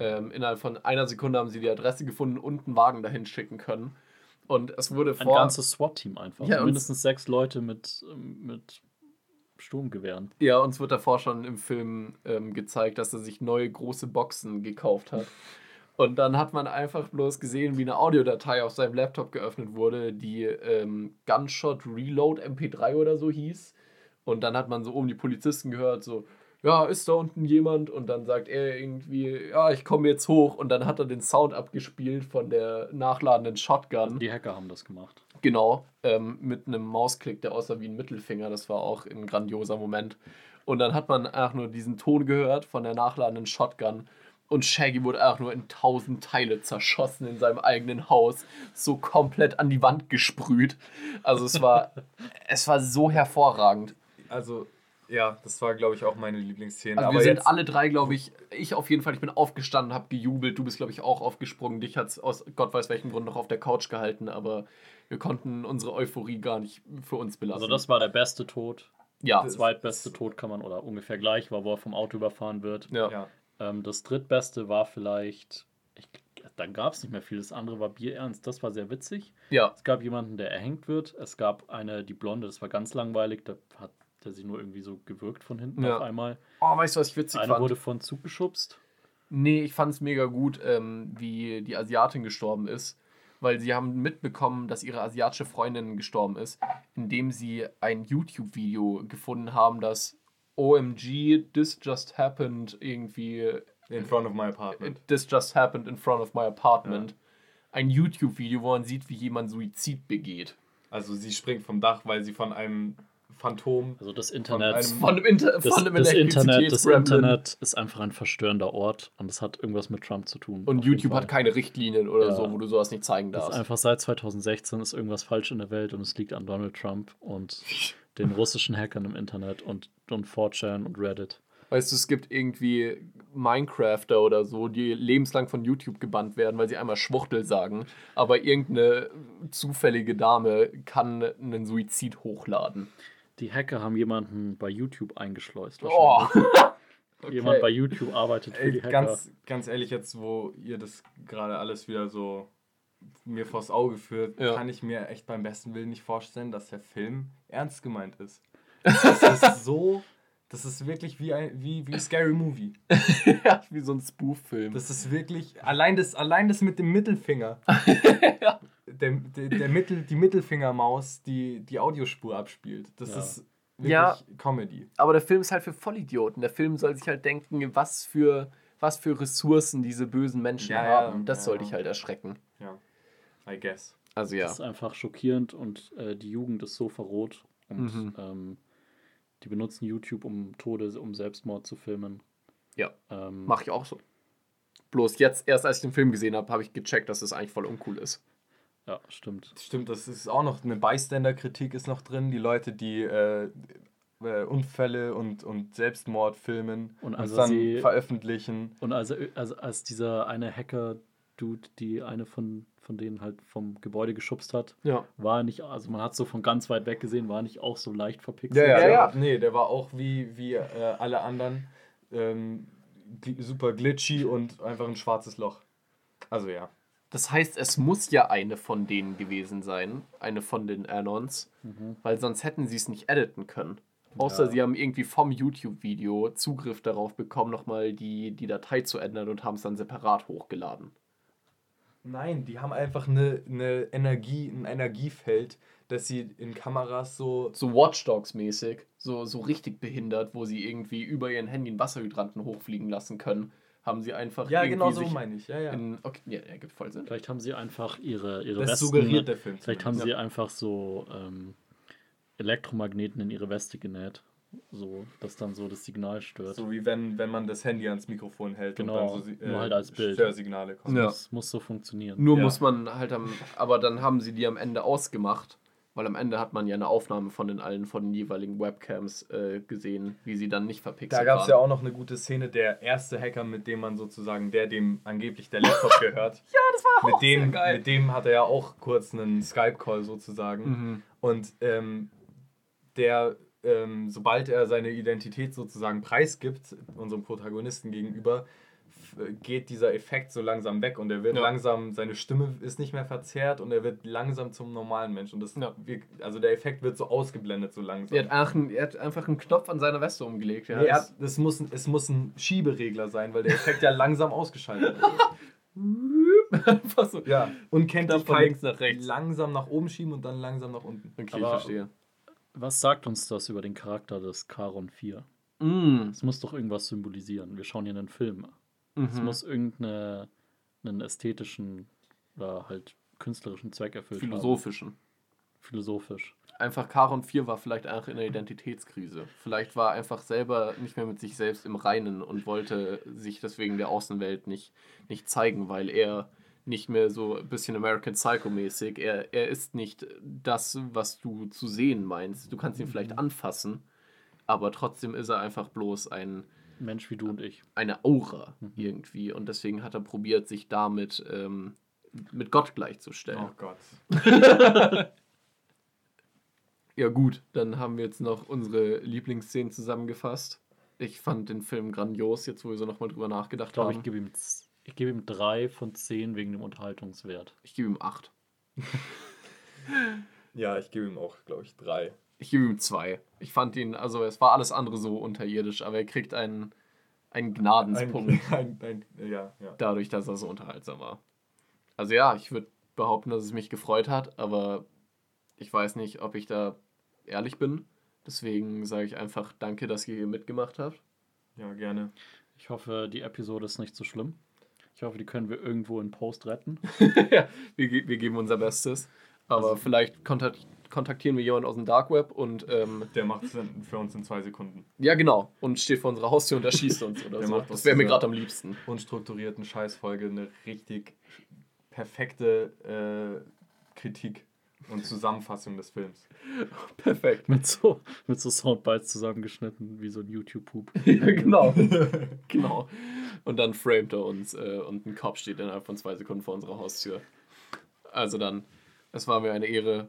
ähm, innerhalb von einer Sekunde haben sie die Adresse gefunden und einen Wagen dahin schicken können. Und es wurde Ein vor. ganzes SWAT-Team einfach. Ja, mindestens sechs Leute mit, mit Sturmgewehren. Ja, uns wird davor schon im Film ähm, gezeigt, dass er sich neue große Boxen gekauft hat. Und dann hat man einfach bloß gesehen, wie eine Audiodatei auf seinem Laptop geöffnet wurde, die ähm, Gunshot Reload MP3 oder so hieß. Und dann hat man so oben die Polizisten gehört, so, ja, ist da unten jemand? Und dann sagt er irgendwie, ja, ich komme jetzt hoch. Und dann hat er den Sound abgespielt von der nachladenden Shotgun. Die Hacker haben das gemacht. Genau, ähm, mit einem Mausklick, der aussah wie ein Mittelfinger. Das war auch ein grandioser Moment. Und dann hat man einfach nur diesen Ton gehört von der nachladenden Shotgun. Und Shaggy wurde einfach nur in tausend Teile zerschossen in seinem eigenen Haus. So komplett an die Wand gesprüht. Also es war, es war so hervorragend. Also, ja, das war, glaube ich, auch meine Lieblingsszene. Also aber wir sind alle drei, glaube ich, ich auf jeden Fall, ich bin aufgestanden, habe gejubelt. Du bist, glaube ich, auch aufgesprungen. Dich hat es aus Gott weiß welchem Grund noch auf der Couch gehalten. Aber wir konnten unsere Euphorie gar nicht für uns belassen. Also das war der beste Tod. ja. Der zweitbeste Tod kann man, oder ungefähr gleich war, wo er vom Auto überfahren wird. Ja. ja. Ähm, das drittbeste war vielleicht, ich, dann gab es nicht mehr viel. Das andere war Bierernst. Das war sehr witzig. Ja. Es gab jemanden, der erhängt wird. Es gab eine, die Blonde, das war ganz langweilig. Da hat der sich nur irgendwie so gewirkt von hinten Ja. auf einmal. Oh, weißt du, was ich witzig Eine fand? wurde von Zug geschubst. nee, ich fand es mega gut, ähm, wie die Asiatin gestorben ist. Weil sie haben mitbekommen, dass ihre asiatische Freundin gestorben ist, indem sie ein YouTube-Video gefunden haben, das OMG, this just happened irgendwie In front of my apartment. This just happened in front of my apartment. Ein YouTube-Video, wo man sieht, wie jemand Suizid begeht. Also sie springt vom Dach, weil sie von einem Phantom. Also das Von Internet. einem- Von dem, Inter Das, von das, Internet, das. Internet ist einfach ein verstörender Ort und es hat irgendwas mit Trump zu tun. Und YouTube hat keine Richtlinien oder Ja. so, wo du sowas nicht zeigen Das ist darfst. einfach seit 2016 ist irgendwas falsch in der Welt und es liegt an Donald Trump und den russischen Hackern im Internet und, und 4chan und Reddit. Weißt du, es gibt irgendwie Minecrafter oder so, die lebenslang von YouTube gebannt werden, weil sie einmal Schwuchtel sagen. Aber irgendeine zufällige Dame kann einen Suizid hochladen. Die Hacker haben jemanden bei YouTube eingeschleust. Oh. wahrscheinlich. Okay. Jemand bei YouTube arbeitet für die Ey, Hacker. ganz, ganz ehrlich, jetzt wo ihr das gerade alles wieder so mir vors Auge führt, Ja. kann ich mir echt beim besten Willen nicht vorstellen, dass der Film ernst gemeint ist. Das ist so, das ist wirklich wie ein wie, wie Scary Movie. ja, wie so ein Spoof-Film. Das ist wirklich, allein das, allein das mit dem Mittelfinger. Ja. Der, der, der Mittel, die Mittelfingermaus, die die Audiospur abspielt. Das Ja. ist wirklich Ja. Comedy. Aber der Film ist halt für Vollidioten. Der Film soll sich halt denken, was für, was für Ressourcen diese bösen Menschen Ja, haben. Das ja, soll ja. dich halt erschrecken. Ja, I guess. Also ja. Das ist einfach schockierend und äh, die Jugend ist so verroht. Und Mhm. ähm, die benutzen YouTube, um Tode, um Selbstmord zu filmen. Ja. Ähm, Mache ich auch so. Bloß jetzt, erst als ich den Film gesehen habe, habe ich gecheckt, dass es eigentlich voll uncool ist. Ja, stimmt. Stimmt, das ist auch noch eine Bystander-Kritik ist noch drin. Die Leute, die äh, äh, Unfälle und, und Selbstmord filmen Und und, also dann sie- veröffentlichen. Und also, also als dieser eine Hacker-Dude, die eine von, von denen halt vom Gebäude geschubst hat, Ja. war er nicht, also man hat so von ganz weit weg gesehen, war er nicht auch so leicht verpixelt. ja, der, ja. Nee, der war auch wie, wie äh, alle anderen ähm, gl- super glitchy und einfach ein schwarzes Loch. Also ja. Das heißt, es muss ja eine von denen gewesen sein, eine von den Anons, Mhm. weil sonst hätten sie es nicht editen können. Außer Ja. sie haben irgendwie vom YouTube-Video Zugriff darauf bekommen, nochmal die, die Datei zu ändern und haben es dann separat hochgeladen. Nein, die haben einfach eine, eine Energie, ein Energiefeld, dass sie in Kameras so. So Watchdogs-mäßig, so, so richtig behindert, wo sie irgendwie über ihren Handy einen Wasserhydranten hochfliegen lassen können, haben sie einfach Ja, genau so meine ich. Ja, ja. in, okay, ja, ja, gibt voll Sinn. Vielleicht haben sie einfach ihre, ihre Das Westen, suggeriert der Film. Vielleicht haben zumindest. sie einfach so ähm, Elektromagneten in ihre Weste genäht, so dass dann so das Signal stört. So wie wenn, wenn man das Handy ans Mikrofon hält Genau, und dann so nur halt als Bild. Störsignale kommen. Ja. Das muss so funktionieren. Nur Ja. muss man halt am, aber dann haben sie die am Ende ausgemacht, weil am Ende hat man ja eine Aufnahme von den allen von den jeweiligen Webcams äh, gesehen, wie sie dann nicht verpixelt Da gab es waren. ja auch noch eine gute Szene, der erste Hacker, mit dem man sozusagen, der dem angeblich der Laptop gehört. ja, das war mit auch sehr dem, geil. mit dem hat er ja auch kurz einen Skype-Call sozusagen. Mhm. Und ähm, der, ähm, sobald er seine Identität sozusagen preisgibt, unserem Protagonisten gegenüber, geht dieser Effekt so langsam weg und er wird Ja. langsam, seine Stimme ist nicht mehr verzerrt und er wird langsam zum normalen Mensch. Und das, Ja. wir- also der Effekt wird so ausgeblendet so langsam. Er hat, einfach, einen- er hat einfach einen Knopf an seiner Weste umgelegt. Ja. Nee, er hat, das muss, es muss ein Schieberegler sein, weil der Effekt ja langsam ausgeschaltet wird. einfach so. Ja. Und kennt von links nach rechts. langsam nach oben schieben und dann langsam nach unten. Okay, Aber- ich verstehe. Was sagt uns das über den Charakter des Charon 4? Mm. Es muss doch irgendwas symbolisieren. Wir schauen hier einen Film. Es Mhm. muss irgendeinen ästhetischen oder halt künstlerischen Zweck erfüllt Philosophischen. haben. Philosophisch. Einfach Charon 4 war vielleicht einfach in der Identitätskrise. Vielleicht war er einfach selber nicht mehr mit sich selbst im Reinen und wollte sich deswegen der Außenwelt nicht, nicht zeigen, weil er nicht mehr so ein bisschen American Psycho-mäßig, er, er ist nicht das, was du zu sehen meinst. Du kannst ihn vielleicht anfassen, aber trotzdem ist er einfach bloß ein, Mensch wie du und ich. eine Aura irgendwie und deswegen hat er probiert, sich damit ähm, mit Gott gleichzustellen. Oh Gott. Ja, gut, dann haben wir jetzt noch unsere Lieblingsszenen zusammengefasst. Ich fand den Film grandios, jetzt wo wir so nochmal drüber nachgedacht Ich glaube, haben. ich gebe ihm, ich gebe ihm drei von zehn wegen dem Unterhaltungswert. ich gebe ihm acht. Ja, ich gebe ihm auch, glaube ich, drei. Ich gebe ihm zwei. Ich fand ihn, also es war alles andere so unterirdisch, aber er kriegt einen, einen Gnadenspunkt Ein, ein, ein, ja, ja. dadurch, dass er so unterhaltsam war. Also ja, ich würde behaupten, dass es mich gefreut hat, aber ich weiß nicht, ob ich da ehrlich bin. Deswegen sage ich einfach danke, dass ihr hier mitgemacht habt. Ja, gerne. Ich hoffe, die Episode ist nicht so schlimm. Ich hoffe, die können wir irgendwo in Post retten. ja, wir, wir geben unser Bestes. Aber Also- vielleicht kontakt, kontaktieren wir jemanden aus dem Dark Web und ähm, Der macht es dann für uns in zwei Sekunden. ja genau und steht vor unserer Haustür und erschießt uns oder Der so. macht Das wäre mir gerade am liebsten. Unstrukturierten Scheißfolge eine richtig perfekte äh, Kritik und Zusammenfassung des Films. Perfekt. Mit so, mit so Soundbites zusammengeschnitten, wie so ein YouTube-Poop. ja, genau. genau. Und dann framet er uns äh, und ein Kopf steht innerhalb von zwei Sekunden vor unserer Haustür. Also dann, es war mir eine Ehre.